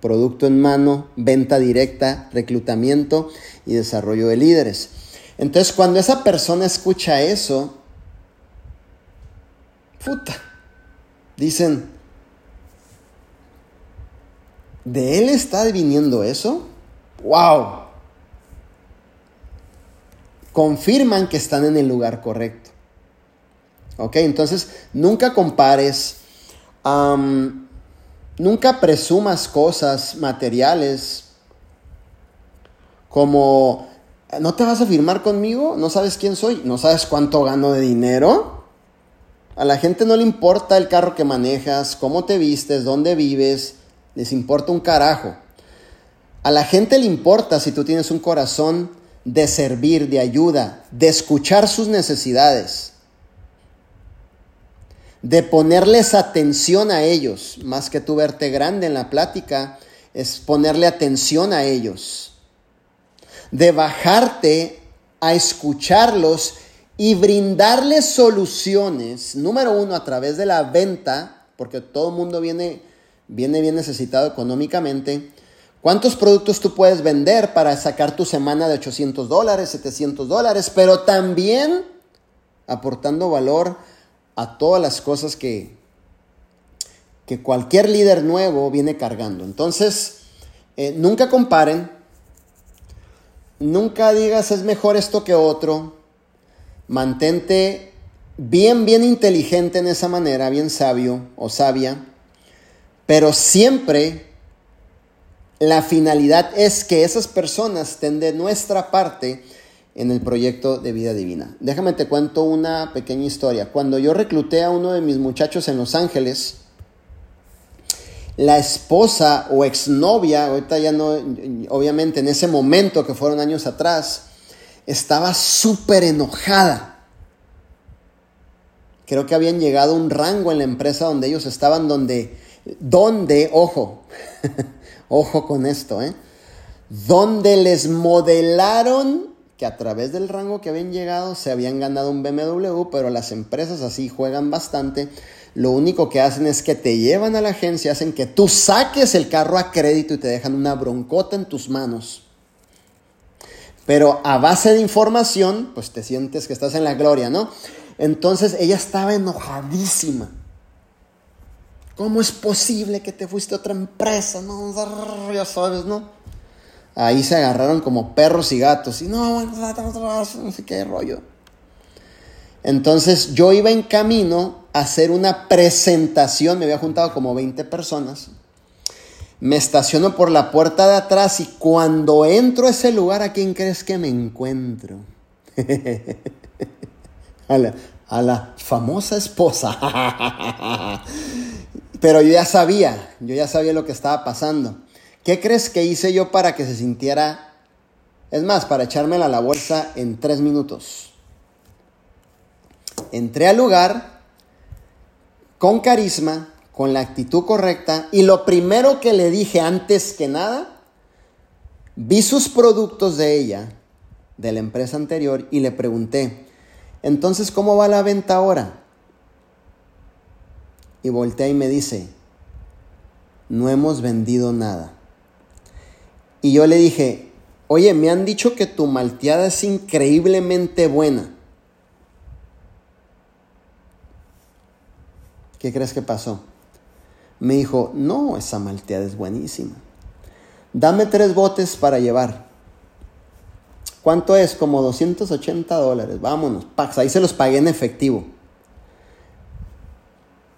Producto en mano, venta directa, reclutamiento y desarrollo de líderes. Entonces, cuando esa persona escucha eso, puta, dicen, ¿de él está viniendo eso? ¡Wow! Confirman que están en el lugar correcto. ¿Ok? Entonces, nunca compares, nunca presumas cosas materiales como, ¿no te vas a firmar conmigo? ¿No sabes quién soy? ¿No sabes cuánto gano de dinero? A la gente no le importa el carro que manejas, cómo te vistes, dónde vives, les importa un carajo. A la gente le importa si tú tienes un corazón de servir, de ayuda, de escuchar sus necesidades, de ponerles atención a ellos, más que tú verte grande en la plática, es ponerle atención a ellos, de bajarte a escucharlos y brindarles soluciones, número uno, a través de la venta, porque todo el mundo viene, viene bien necesitado económicamente, ¿Cuántos productos tú puedes vender para sacar tu semana de 800 dólares, 700 dólares? Pero también aportando valor a todas las cosas que, que cualquier líder nuevo viene cargando. Entonces, eh, nunca comparen, nunca digas es mejor esto que otro, mantente bien, bien inteligente en esa manera, bien sabio o sabia, pero siempre la finalidad es que esas personas estén de nuestra parte en el proyecto de vida divina. Déjame te cuento una pequeña historia. Cuando yo recluté a uno de mis muchachos en Los Ángeles, la esposa o exnovia, ahorita ya no, obviamente en ese momento que fueron años atrás, estaba súper enojada. Creo que habían llegado a un rango en la empresa donde ellos estaban, donde, donde, ojo, Ojo con esto, ¿eh? Donde les modelaron que a través del rango que habían llegado se habían ganado un BMW, pero las empresas así juegan bastante. Lo único que hacen es que te llevan a la agencia, hacen que tú saques el carro a crédito y te dejan una broncota en tus manos. Pero a base de información, pues te sientes que estás en la gloria, ¿no? Entonces ella estaba enojadísima. ¿Cómo es posible que te fuiste a otra empresa? No, ya sabes, ¿no? Ahí se agarraron como perros y gatos. Y no, no sé qué rollo. Entonces yo iba en camino a hacer una presentación. Me había juntado como 20 personas. Me estaciono por la puerta de atrás y cuando entro a ese lugar, ¿a quién crees que me encuentro? a, la, a la famosa esposa. Pero yo ya sabía, yo ya sabía lo que estaba pasando. ¿Qué crees que hice yo para que se sintiera, es más, para echármela a la bolsa en tres minutos? Entré al lugar con carisma, con la actitud correcta y lo primero que le dije antes que nada, vi sus productos de ella, de la empresa anterior, y le pregunté, entonces, ¿cómo va la venta ahora? Y voltea y me dice, no hemos vendido nada. Y yo le dije, oye, me han dicho que tu malteada es increíblemente buena. ¿Qué crees que pasó? Me dijo, no, esa malteada es buenísima. Dame tres botes para llevar. ¿Cuánto es? Como 280 dólares. Vámonos. Pax, ahí se los pagué en efectivo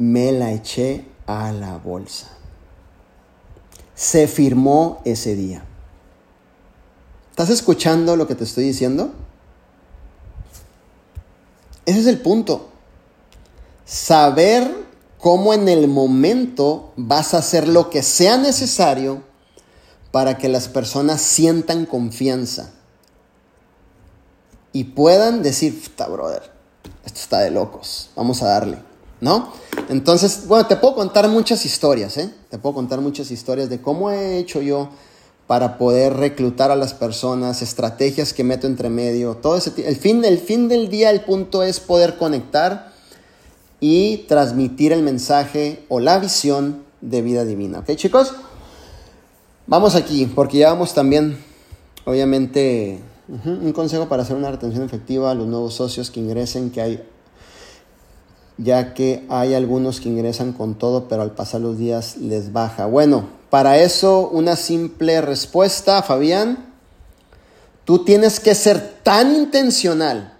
me la eché a la bolsa. Se firmó ese día. ¿Estás escuchando lo que te estoy diciendo? Ese es el punto. Saber cómo en el momento vas a hacer lo que sea necesario para que las personas sientan confianza y puedan decir, brother, esto está de locos, vamos a darle, ¿no? Entonces, bueno, te puedo contar muchas historias, ¿eh? Te puedo contar muchas historias de cómo he hecho yo para poder reclutar a las personas, estrategias que meto entre medio, todo ese el fin, el fin del día, el punto es poder conectar y transmitir el mensaje o la visión de vida divina. ¿Ok, chicos? Vamos aquí, porque ya vamos también, obviamente, un consejo para hacer una retención efectiva a los nuevos socios que ingresen, que hay, ya que hay algunos que ingresan con todo, pero al pasar los días les baja. Bueno, para eso una simple respuesta, Fabián. Tú tienes que ser tan intencional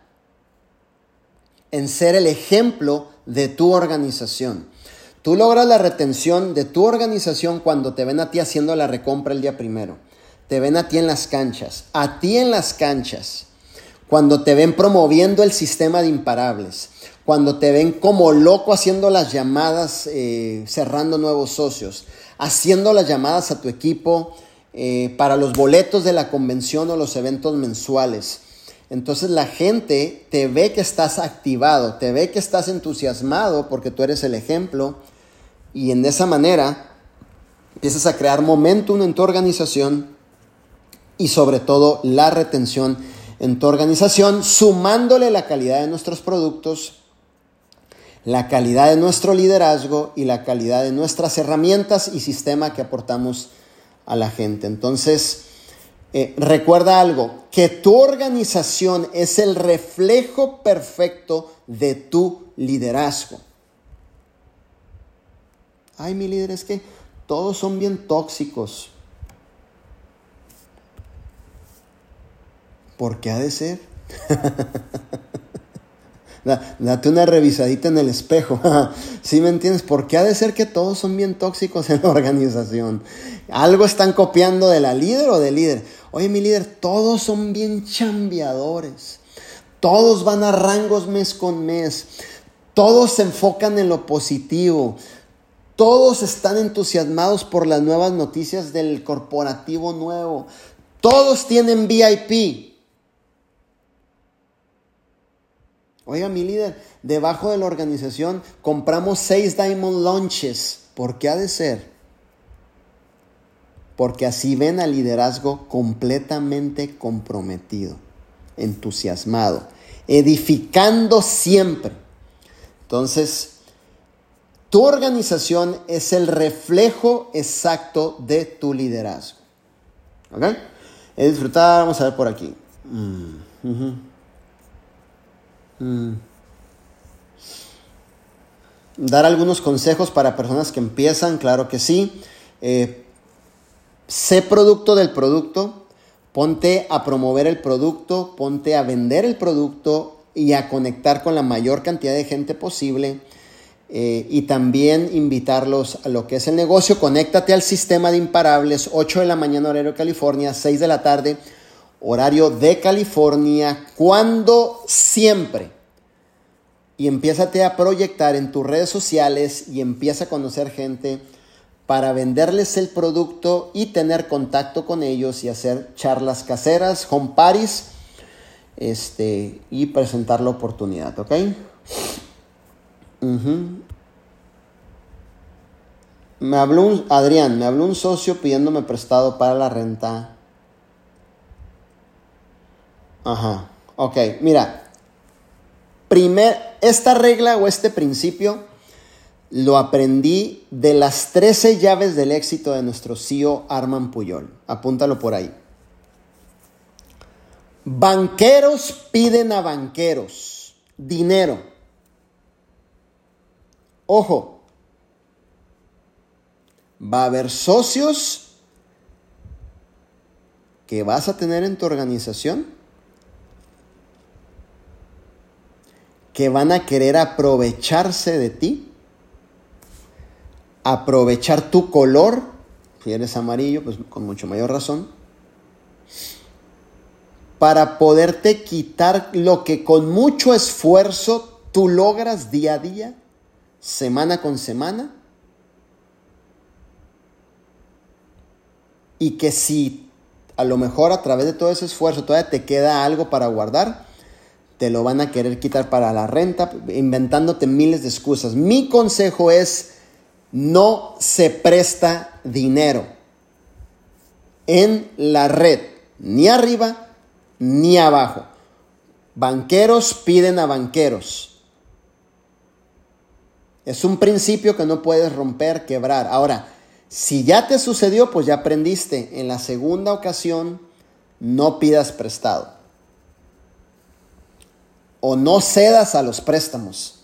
en ser el ejemplo de tu organización. Tú logras la retención de tu organización cuando te ven a ti haciendo la recompra el día primero. Te ven a ti en las canchas, a ti en las canchas. Cuando te ven promoviendo el sistema de imparables. Cuando te ven como loco haciendo las llamadas, eh, cerrando nuevos socios. Haciendo las llamadas a tu equipo eh, para los boletos de la convención o los eventos mensuales entonces la gente te ve que estás activado, te ve que estás entusiasmado porque tú eres el ejemplo y en esa manera empiezas a crear momentum en tu organización y sobre todo la retención en tu organización, sumándole la calidad de nuestros productos, la calidad de nuestro liderazgo y la calidad de nuestras herramientas y sistema que aportamos a la gente. Entonces, eh, recuerda algo, que tu organización es el reflejo perfecto de tu liderazgo. Ay, mi líder, es que todos son bien tóxicos. ¿Por qué ha de ser? Date una revisadita en el espejo. ¿Sí me entiendes? ¿Por qué ha de ser que todos son bien tóxicos en la organización? Algo están copiando de la líder o del líder. Oye, mi líder, todos son bien chambeadores. Todos van a rangos mes con mes. Todos se enfocan en lo positivo. Todos están entusiasmados por las nuevas noticias del corporativo nuevo. Todos tienen VIP. Oiga, mi líder, debajo de la organización compramos seis Diamond Launches. ¿Por qué ha de ser? Porque así ven al liderazgo completamente comprometido, entusiasmado, edificando siempre. Entonces, tu organización es el reflejo exacto de tu liderazgo. ¿Ok? He disfrutado, vamos a ver por aquí. Mm, Mm. Dar algunos consejos para personas que empiezan, claro que sí. Eh, sé producto del producto, ponte a promover el producto, ponte a vender el producto y a conectar con la mayor cantidad de gente posible. Eh, y también invitarlos a lo que es el negocio. Conéctate al sistema de imparables, 8 de la mañana horario California, 6 de la tarde horario de California, cuando siempre. Y empiézate a proyectar en tus redes sociales y empieza a conocer gente para venderles el producto y tener contacto con ellos y hacer charlas caseras, home parties, este, y presentar la oportunidad, ¿ok? Me habló un, Adrián, me habló un socio pidiéndome prestado para la renta Ajá. Ok, mira. Primer, esta regla o este principio lo aprendí de las 13 llaves del éxito de nuestro CEO Arman Puyol. Apúntalo por ahí. Banqueros piden a banqueros dinero. Ojo, va a haber socios que vas a tener en tu organización que van a querer aprovecharse de ti, aprovechar tu color, si eres amarillo, pues con mucho mayor razón, para poderte quitar lo que con mucho esfuerzo tú logras día a día, semana con semana. Y que si a lo mejor a través de todo ese esfuerzo todavía te queda algo para guardar, te lo van a querer quitar para la renta, inventándote miles de excusas. Mi consejo es, no se presta dinero en la red, ni arriba ni abajo. Banqueros piden a banqueros. Es un principio que no puedes romper, quebrar. Ahora, si ya te sucedió, pues ya aprendiste. En la segunda ocasión, no pidas prestado. O no cedas a los préstamos.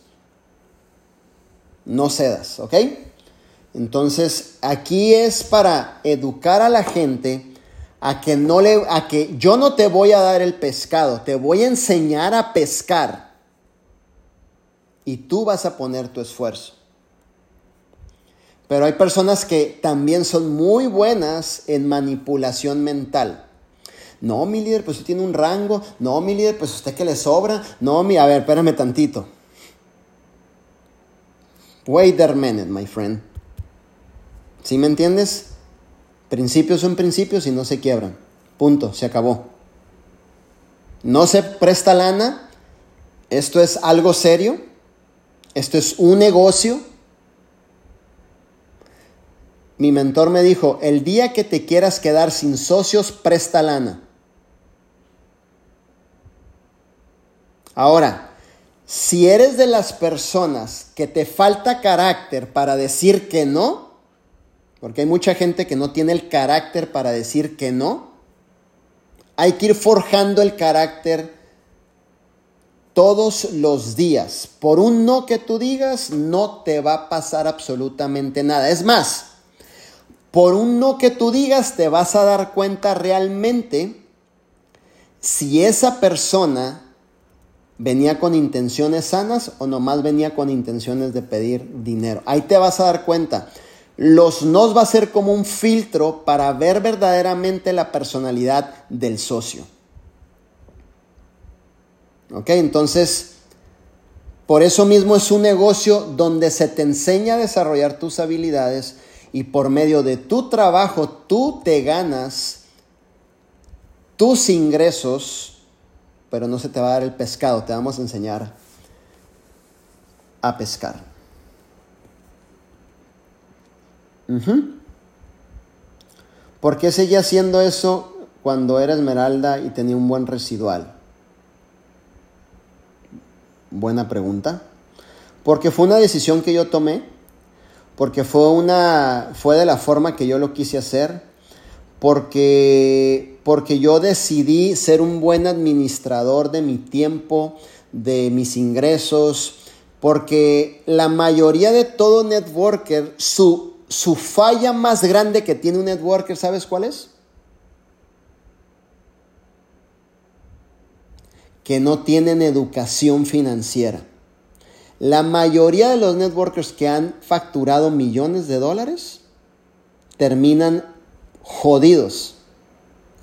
No cedas, ¿ok? Entonces, aquí es para educar a la gente a que no le a que yo no te voy a dar el pescado, te voy a enseñar a pescar. Y tú vas a poner tu esfuerzo. Pero hay personas que también son muy buenas en manipulación mental. No, mi líder, pues usted tiene un rango. No, mi líder, pues usted que le sobra. No, mi, a ver, espérame tantito. Wait a minute, my friend. ¿Sí me entiendes? Principios son principios y no se quiebran. Punto, se acabó. No se presta lana. Esto es algo serio. Esto es un negocio. Mi mentor me dijo, el día que te quieras quedar sin socios, presta lana. Ahora, si eres de las personas que te falta carácter para decir que no, porque hay mucha gente que no tiene el carácter para decir que no. Hay que ir forjando el carácter todos los días. Por un no que tú digas, no te va a pasar absolutamente nada. Es más, por un no que tú digas, te vas a dar cuenta realmente si esa persona venía con intenciones sanas o nomás venía con intenciones de pedir dinero. Ahí te vas a dar cuenta los nos va a ser como un filtro para ver verdaderamente la personalidad del socio. ¿Ok? Entonces, por eso mismo es un negocio donde se te enseña a desarrollar tus habilidades y por medio de tu trabajo tú te ganas tus ingresos, pero no se te va a dar el pescado, te vamos a enseñar a pescar. ¿Por qué seguía haciendo eso cuando era esmeralda y tenía un buen residual? Buena pregunta. Porque fue una decisión que yo tomé, porque fue una fue de la forma que yo lo quise hacer, porque porque yo decidí ser un buen administrador de mi tiempo, de mis ingresos, porque la mayoría de todo networker su su falla más grande que tiene un networker, ¿sabes cuál es? Que no tienen educación financiera. La mayoría de los networkers que han facturado millones de dólares terminan jodidos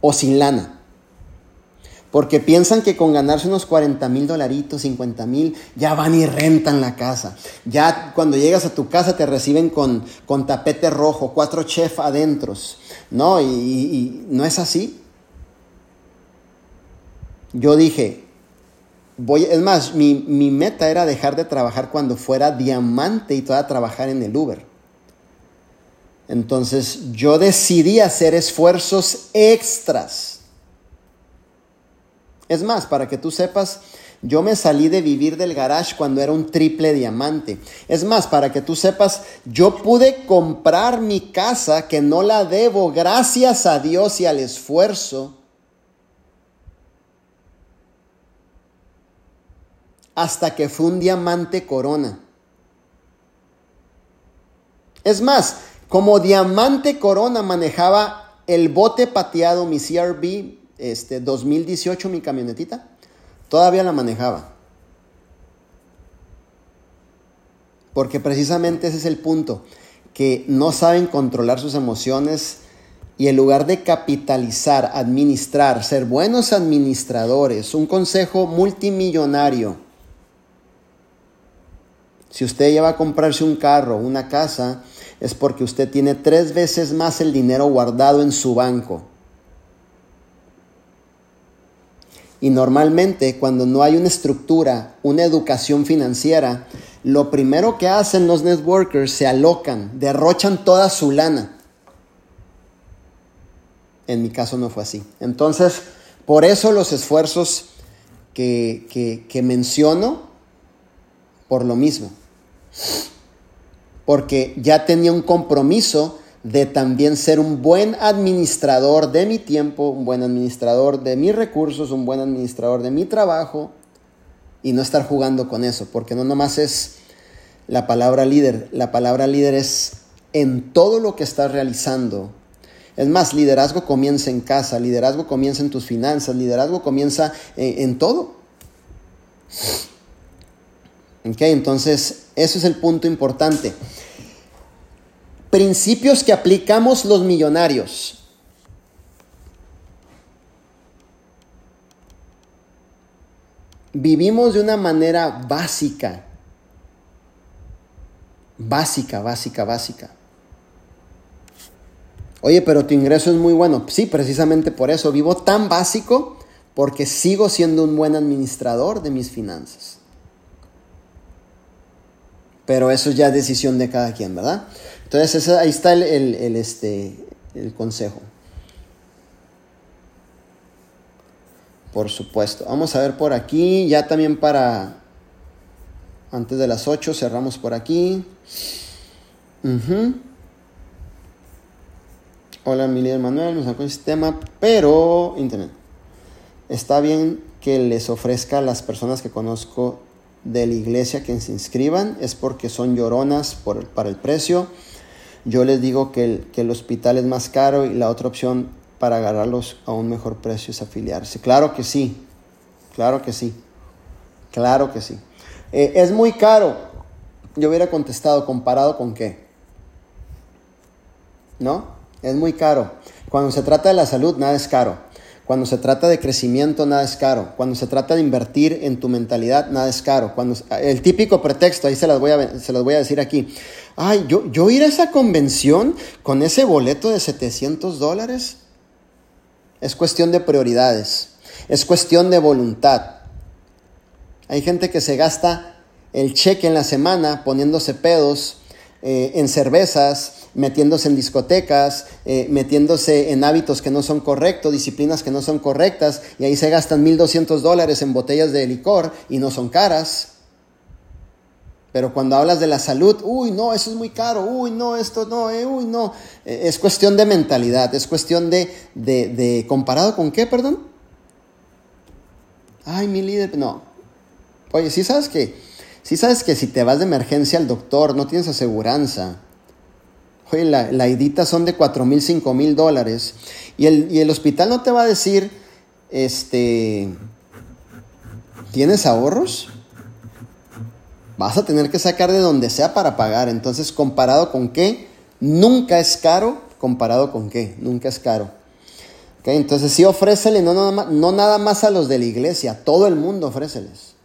o sin lana. Porque piensan que con ganarse unos 40 mil dolaritos, 50 mil, ya van y rentan la casa. Ya cuando llegas a tu casa te reciben con, con tapete rojo, cuatro chefs adentros. No, y, no es así. Yo dije, voy, es más, mi, mi meta era dejar de trabajar cuando fuera diamante y toda trabajar en el Uber. Entonces yo decidí hacer esfuerzos extras es más, para que tú sepas, yo me salí de vivir del garage cuando era un triple diamante. Es más, para que tú sepas, yo pude comprar mi casa que no la debo gracias a Dios y al esfuerzo. Hasta que fue un diamante corona. Es más, como diamante corona manejaba el bote pateado, mi CRB este, 2018 mi camionetita, todavía la manejaba. Porque precisamente ese es el punto, que no saben controlar sus emociones, Y en lugar de capitalizar, administrar, ser buenos administradores, un consejo multimillonario. Si usted lleva a comprarse un carro, una casa, es porque usted tiene tres veces más el dinero guardado en su banco. Y normalmente cuando no hay una estructura, una educación financiera, lo primero que hacen los networkers se alocan, derrochan toda su lana. En mi caso no fue así. Entonces, por eso los esfuerzos que, que, menciono, por lo mismo. Porque ya tenía un compromiso de también ser un buen administrador de mi tiempo, un buen administrador de mis recursos, un buen administrador de mi trabajo y no estar jugando con eso, porque no nomás es la palabra líder, la palabra líder es en todo lo que estás realizando, es más, liderazgo comienza en casa, liderazgo comienza en tus finanzas, liderazgo comienza en, todo. Ok, entonces eso es el punto importante. Principios que aplicamos los millonarios. Vivimos de una manera básica. Básica, básica, básica. Oye, pero tu ingreso es muy bueno. Sí, precisamente por eso vivo tan básico porque sigo siendo un buen administrador de mis finanzas. Pero eso ya es decisión de cada quien, ¿verdad? Entonces ahí está el, este, el consejo. Por supuesto. Vamos a ver por aquí. Ya también para... Antes de las 8 cerramos por aquí. Hola, mi líder Manuel, me sacó el sistema, pero Internet. Está bien que les ofrezca a las personas que conozco de la iglesia que se inscriban, es porque son lloronas por, para el precio. Yo les digo que el, que el hospital es más caro y la otra opción para agarrarlos a un mejor precio es afiliarse. Claro que sí, claro que sí, claro que sí. Eh, es muy caro. Yo hubiera contestado, ¿comparado con qué? ¿No? Es muy caro. Cuando se trata de la salud, nada es caro. Cuando se trata de crecimiento, nada es caro. Cuando se trata de invertir en tu mentalidad, nada es caro. Cuando, el típico pretexto, ahí se las voy a, se voy a decir aquí. Ay, yo, yo ir a esa convención con ese boleto de 700 dólares. Es cuestión de prioridades. Es cuestión de voluntad. Hay gente que se gasta el cheque en la semana poniéndose pedos eh, en cervezas, metiéndose en discotecas, eh, metiéndose en hábitos que no son correctos, disciplinas que no son correctas, y ahí se gastan 1.200 dólares en botellas de licor y no son caras. Pero cuando hablas de la salud, uy, no, eso es muy caro, uy, no, esto no, eh, uy, no. Eh, es cuestión de mentalidad, es cuestión de, de, de, ¿comparado con qué, perdón? Ay, mi líder, no. Oye, ¿sí sabes que, sí sabes que si te vas de emergencia al doctor, no tienes aseguranza, Oye, la, la son de 4 mil, 5 mil dólares. Y el, y el hospital no te va a decir, este, ¿tienes ahorros? Vas a tener que sacar de donde sea para pagar. Entonces, ¿comparado con qué? Nunca es caro. ¿Comparado con qué? Nunca es caro. ¿Okay? Entonces, sí, ofrécele, no, no, no nada más a los de la iglesia, todo el mundo ofréceles.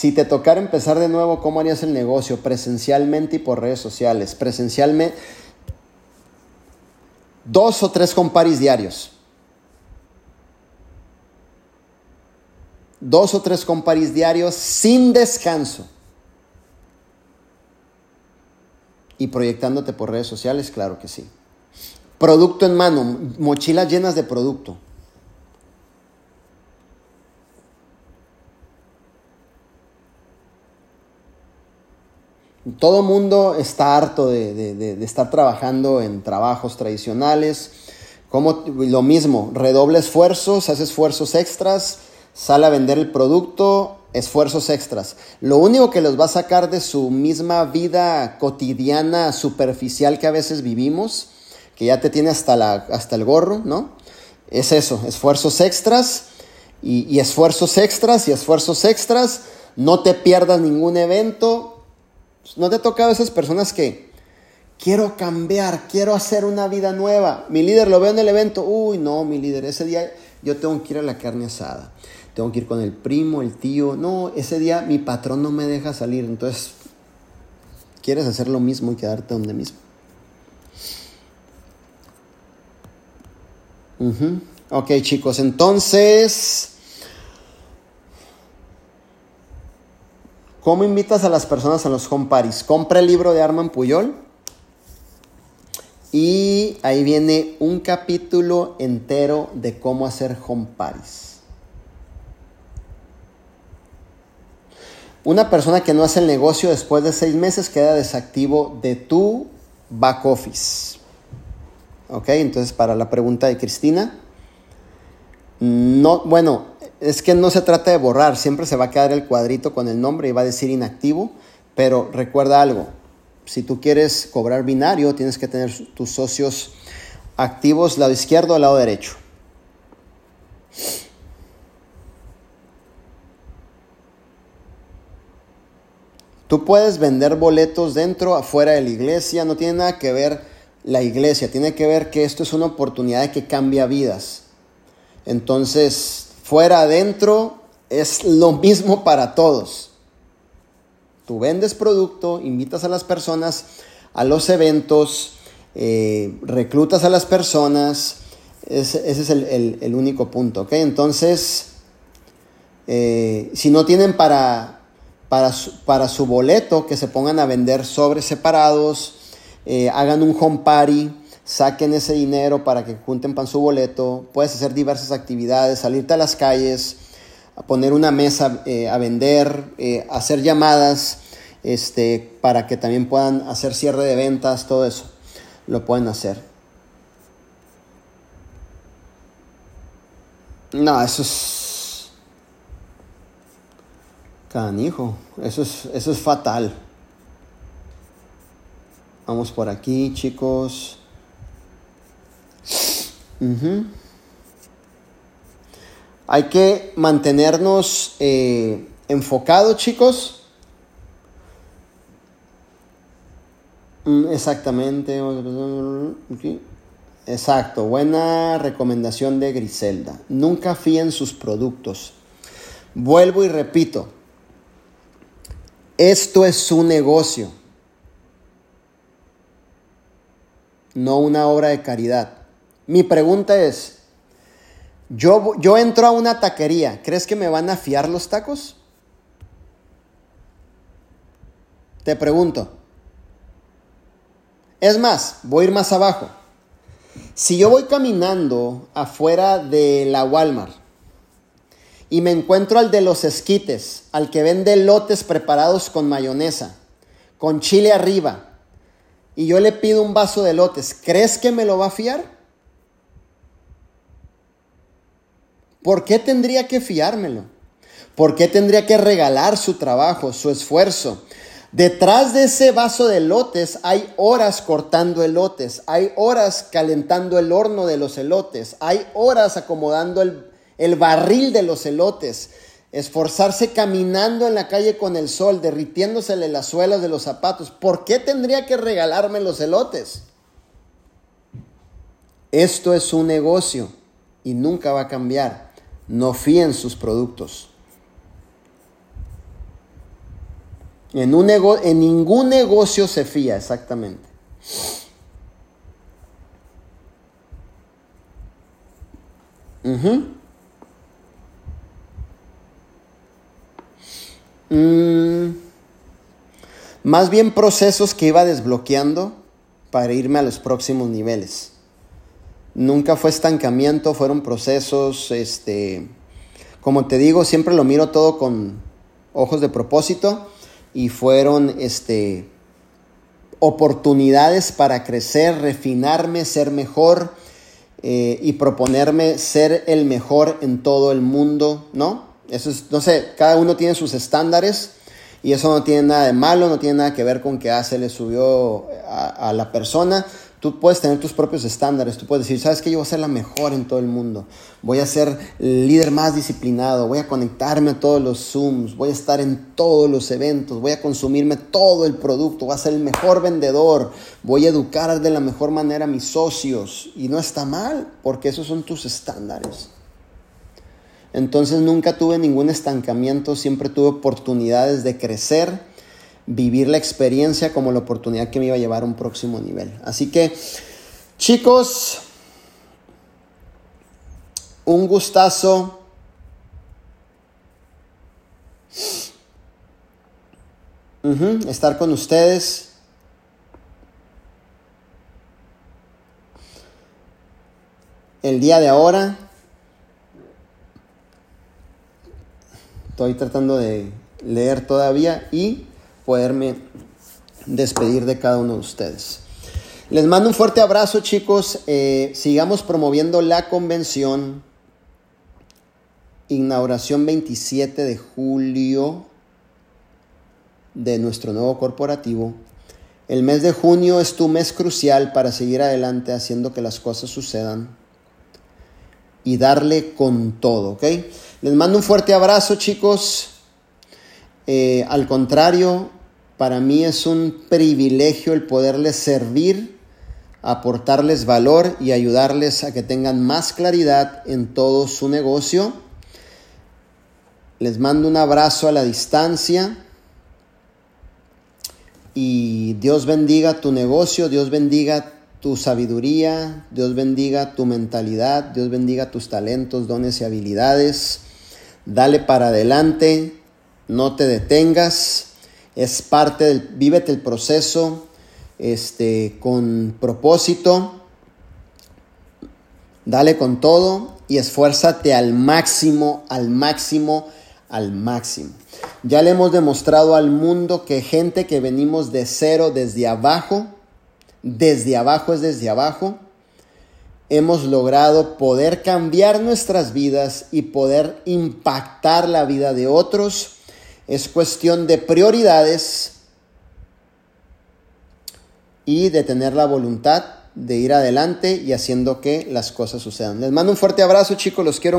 Si te tocara empezar de nuevo, ¿cómo harías el negocio? Presencialmente y por redes sociales. Presencialmente, dos o tres comparis diarios. Dos o tres comparis diarios sin descanso. Y proyectándote por redes sociales, claro que sí. Producto en mano, mochilas llenas de producto. Todo mundo está harto de, estar trabajando en trabajos tradicionales. Como lo mismo, redoble esfuerzos, hace esfuerzos extras, sale a vender el producto, esfuerzos extras. Lo único que los va a sacar de su misma vida cotidiana, superficial que a veces vivimos, que ya te tiene hasta, la, hasta el gorro, ¿no? Es eso, esfuerzos extras y, y esfuerzos extras y esfuerzos extras. No te pierdas ningún evento, ¿No te ha tocado esas personas que quiero cambiar, quiero hacer una vida nueva? Mi líder lo veo en el evento, uy, no, mi líder, ese día yo tengo que ir a la carne asada, tengo que ir con el primo, el tío, no, ese día mi patrón no me deja salir, entonces quieres hacer lo mismo y quedarte donde mismo. Ok chicos, entonces, ¿cómo invitas a las personas a los home parties? Compra el libro de Arman Puyol y ahí viene un capítulo entero de cómo hacer home parties. Una persona que no hace el negocio después de seis meses queda desactivo de tu back office. ¿Ok? Entonces, para la pregunta de Cristina, no, bueno, es que no se trata de borrar, siempre se va a quedar el cuadrito con el nombre y va a decir inactivo, pero recuerda algo, si tú quieres cobrar binario, tienes que tener tus socios activos lado izquierdo o lado derecho. Tú puedes vender boletos dentro, afuera de la iglesia, no tiene nada que ver la iglesia, tiene que ver que esto es una oportunidad que cambia vidas. Entonces, fuera, adentro, es lo mismo para todos. Tú vendes producto, invitas a las personas a los eventos, eh, reclutas a las personas, ese, es el, único punto, ¿ok? Entonces, eh, si no tienen para, para, su, boleto, que se pongan a vender sobres separados, eh, hagan un home party, saquen ese dinero para que junten pan su boleto, puedes hacer diversas actividades, salirte a las calles, poner una mesa eh, a vender, eh, hacer llamadas este, para que también puedan hacer cierre de ventas, todo eso lo pueden hacer. No, eso es canijo, eso es, eso es fatal. Vamos por aquí, chicos. Hay que mantenernos eh, enfocados, chicos. Mm, exactamente. Exacto, buena recomendación de Griselda. Nunca fíen sus productos. Vuelvo y repito, esto es su negocio. no una obra de caridad. Mi pregunta es, yo, yo entro a una taquería, ¿crees que me van a fiar los tacos? Te pregunto. Es más, voy a ir más abajo. Si yo voy caminando afuera de la Walmart y me encuentro al de los esquites, al que vende lotes preparados con mayonesa, con chile arriba, y yo le pido un vaso de lotes, ¿crees que me lo va a fiar? ¿Por qué tendría que fiármelo? ¿Por qué tendría que regalar su trabajo, su esfuerzo? Detrás de ese vaso de lotes hay horas cortando elotes, hay horas calentando el horno de los elotes, hay horas acomodando el, el barril de los elotes, esforzarse caminando en la calle con el sol, derritiéndosele las suelas de los zapatos. ¿Por qué tendría que regalarme los elotes? Esto es un negocio y nunca va a cambiar. No fíen sus productos. En, un en ningún negocio se fía exactamente. Mm, más bien procesos que iba desbloqueando para irme a los próximos niveles. Nunca fue estancamiento, fueron procesos, este, como te digo, siempre lo miro todo con ojos de propósito y fueron, este, oportunidades para crecer, refinarme, ser mejor eh, y proponerme ser el mejor en todo el mundo, ¿no? Eso es, no sé, cada uno tiene sus estándares y eso no tiene nada de malo, no tiene nada que ver con que ah, le subió a, la persona. Tú puedes tener tus propios estándares, tú puedes decir, sabes que yo voy a ser la mejor en todo el mundo, voy a ser el líder más disciplinado, voy a conectarme a todos los Zooms, voy a estar en todos los eventos, voy a consumirme todo el producto, voy a ser el mejor vendedor, voy a educar de la mejor manera a mis socios. Y no está mal, porque esos son tus estándares. Entonces nunca tuve ningún estancamiento, siempre tuve oportunidades de crecer vivir la experiencia como la oportunidad que me iba a llevar a un próximo nivel. Así que, chicos, un gustazo. estar con ustedes. El día de ahora estoy tratando de leer todavía y poderme despedir de cada uno de ustedes. Les mando un fuerte abrazo chicos, eh, sigamos promoviendo la convención, inauguración 27 de julio de nuestro nuevo corporativo. El mes de junio es tu mes crucial para seguir adelante haciendo que las cosas sucedan y darle con todo, ¿ok? Les mando un fuerte abrazo chicos. Eh, al contrario, para mí es un privilegio el poderles servir, aportarles valor y ayudarles a que tengan más claridad en todo su negocio. Les mando un abrazo a la distancia y Dios bendiga tu negocio, Dios bendiga tu sabiduría, Dios bendiga tu mentalidad, Dios bendiga tus talentos, dones y habilidades. Dale para adelante, no te detengas es parte del, vívete el proceso este, con propósito, dale con todo y esfuérzate al máximo, al máximo, al máximo. Ya le hemos demostrado al mundo que gente que venimos de cero desde abajo, desde abajo es desde abajo, hemos logrado poder cambiar nuestras vidas y poder impactar la vida de otros es cuestión de prioridades y de tener la voluntad de ir adelante y haciendo que las cosas sucedan. Les mando un fuerte abrazo chicos, los quiero.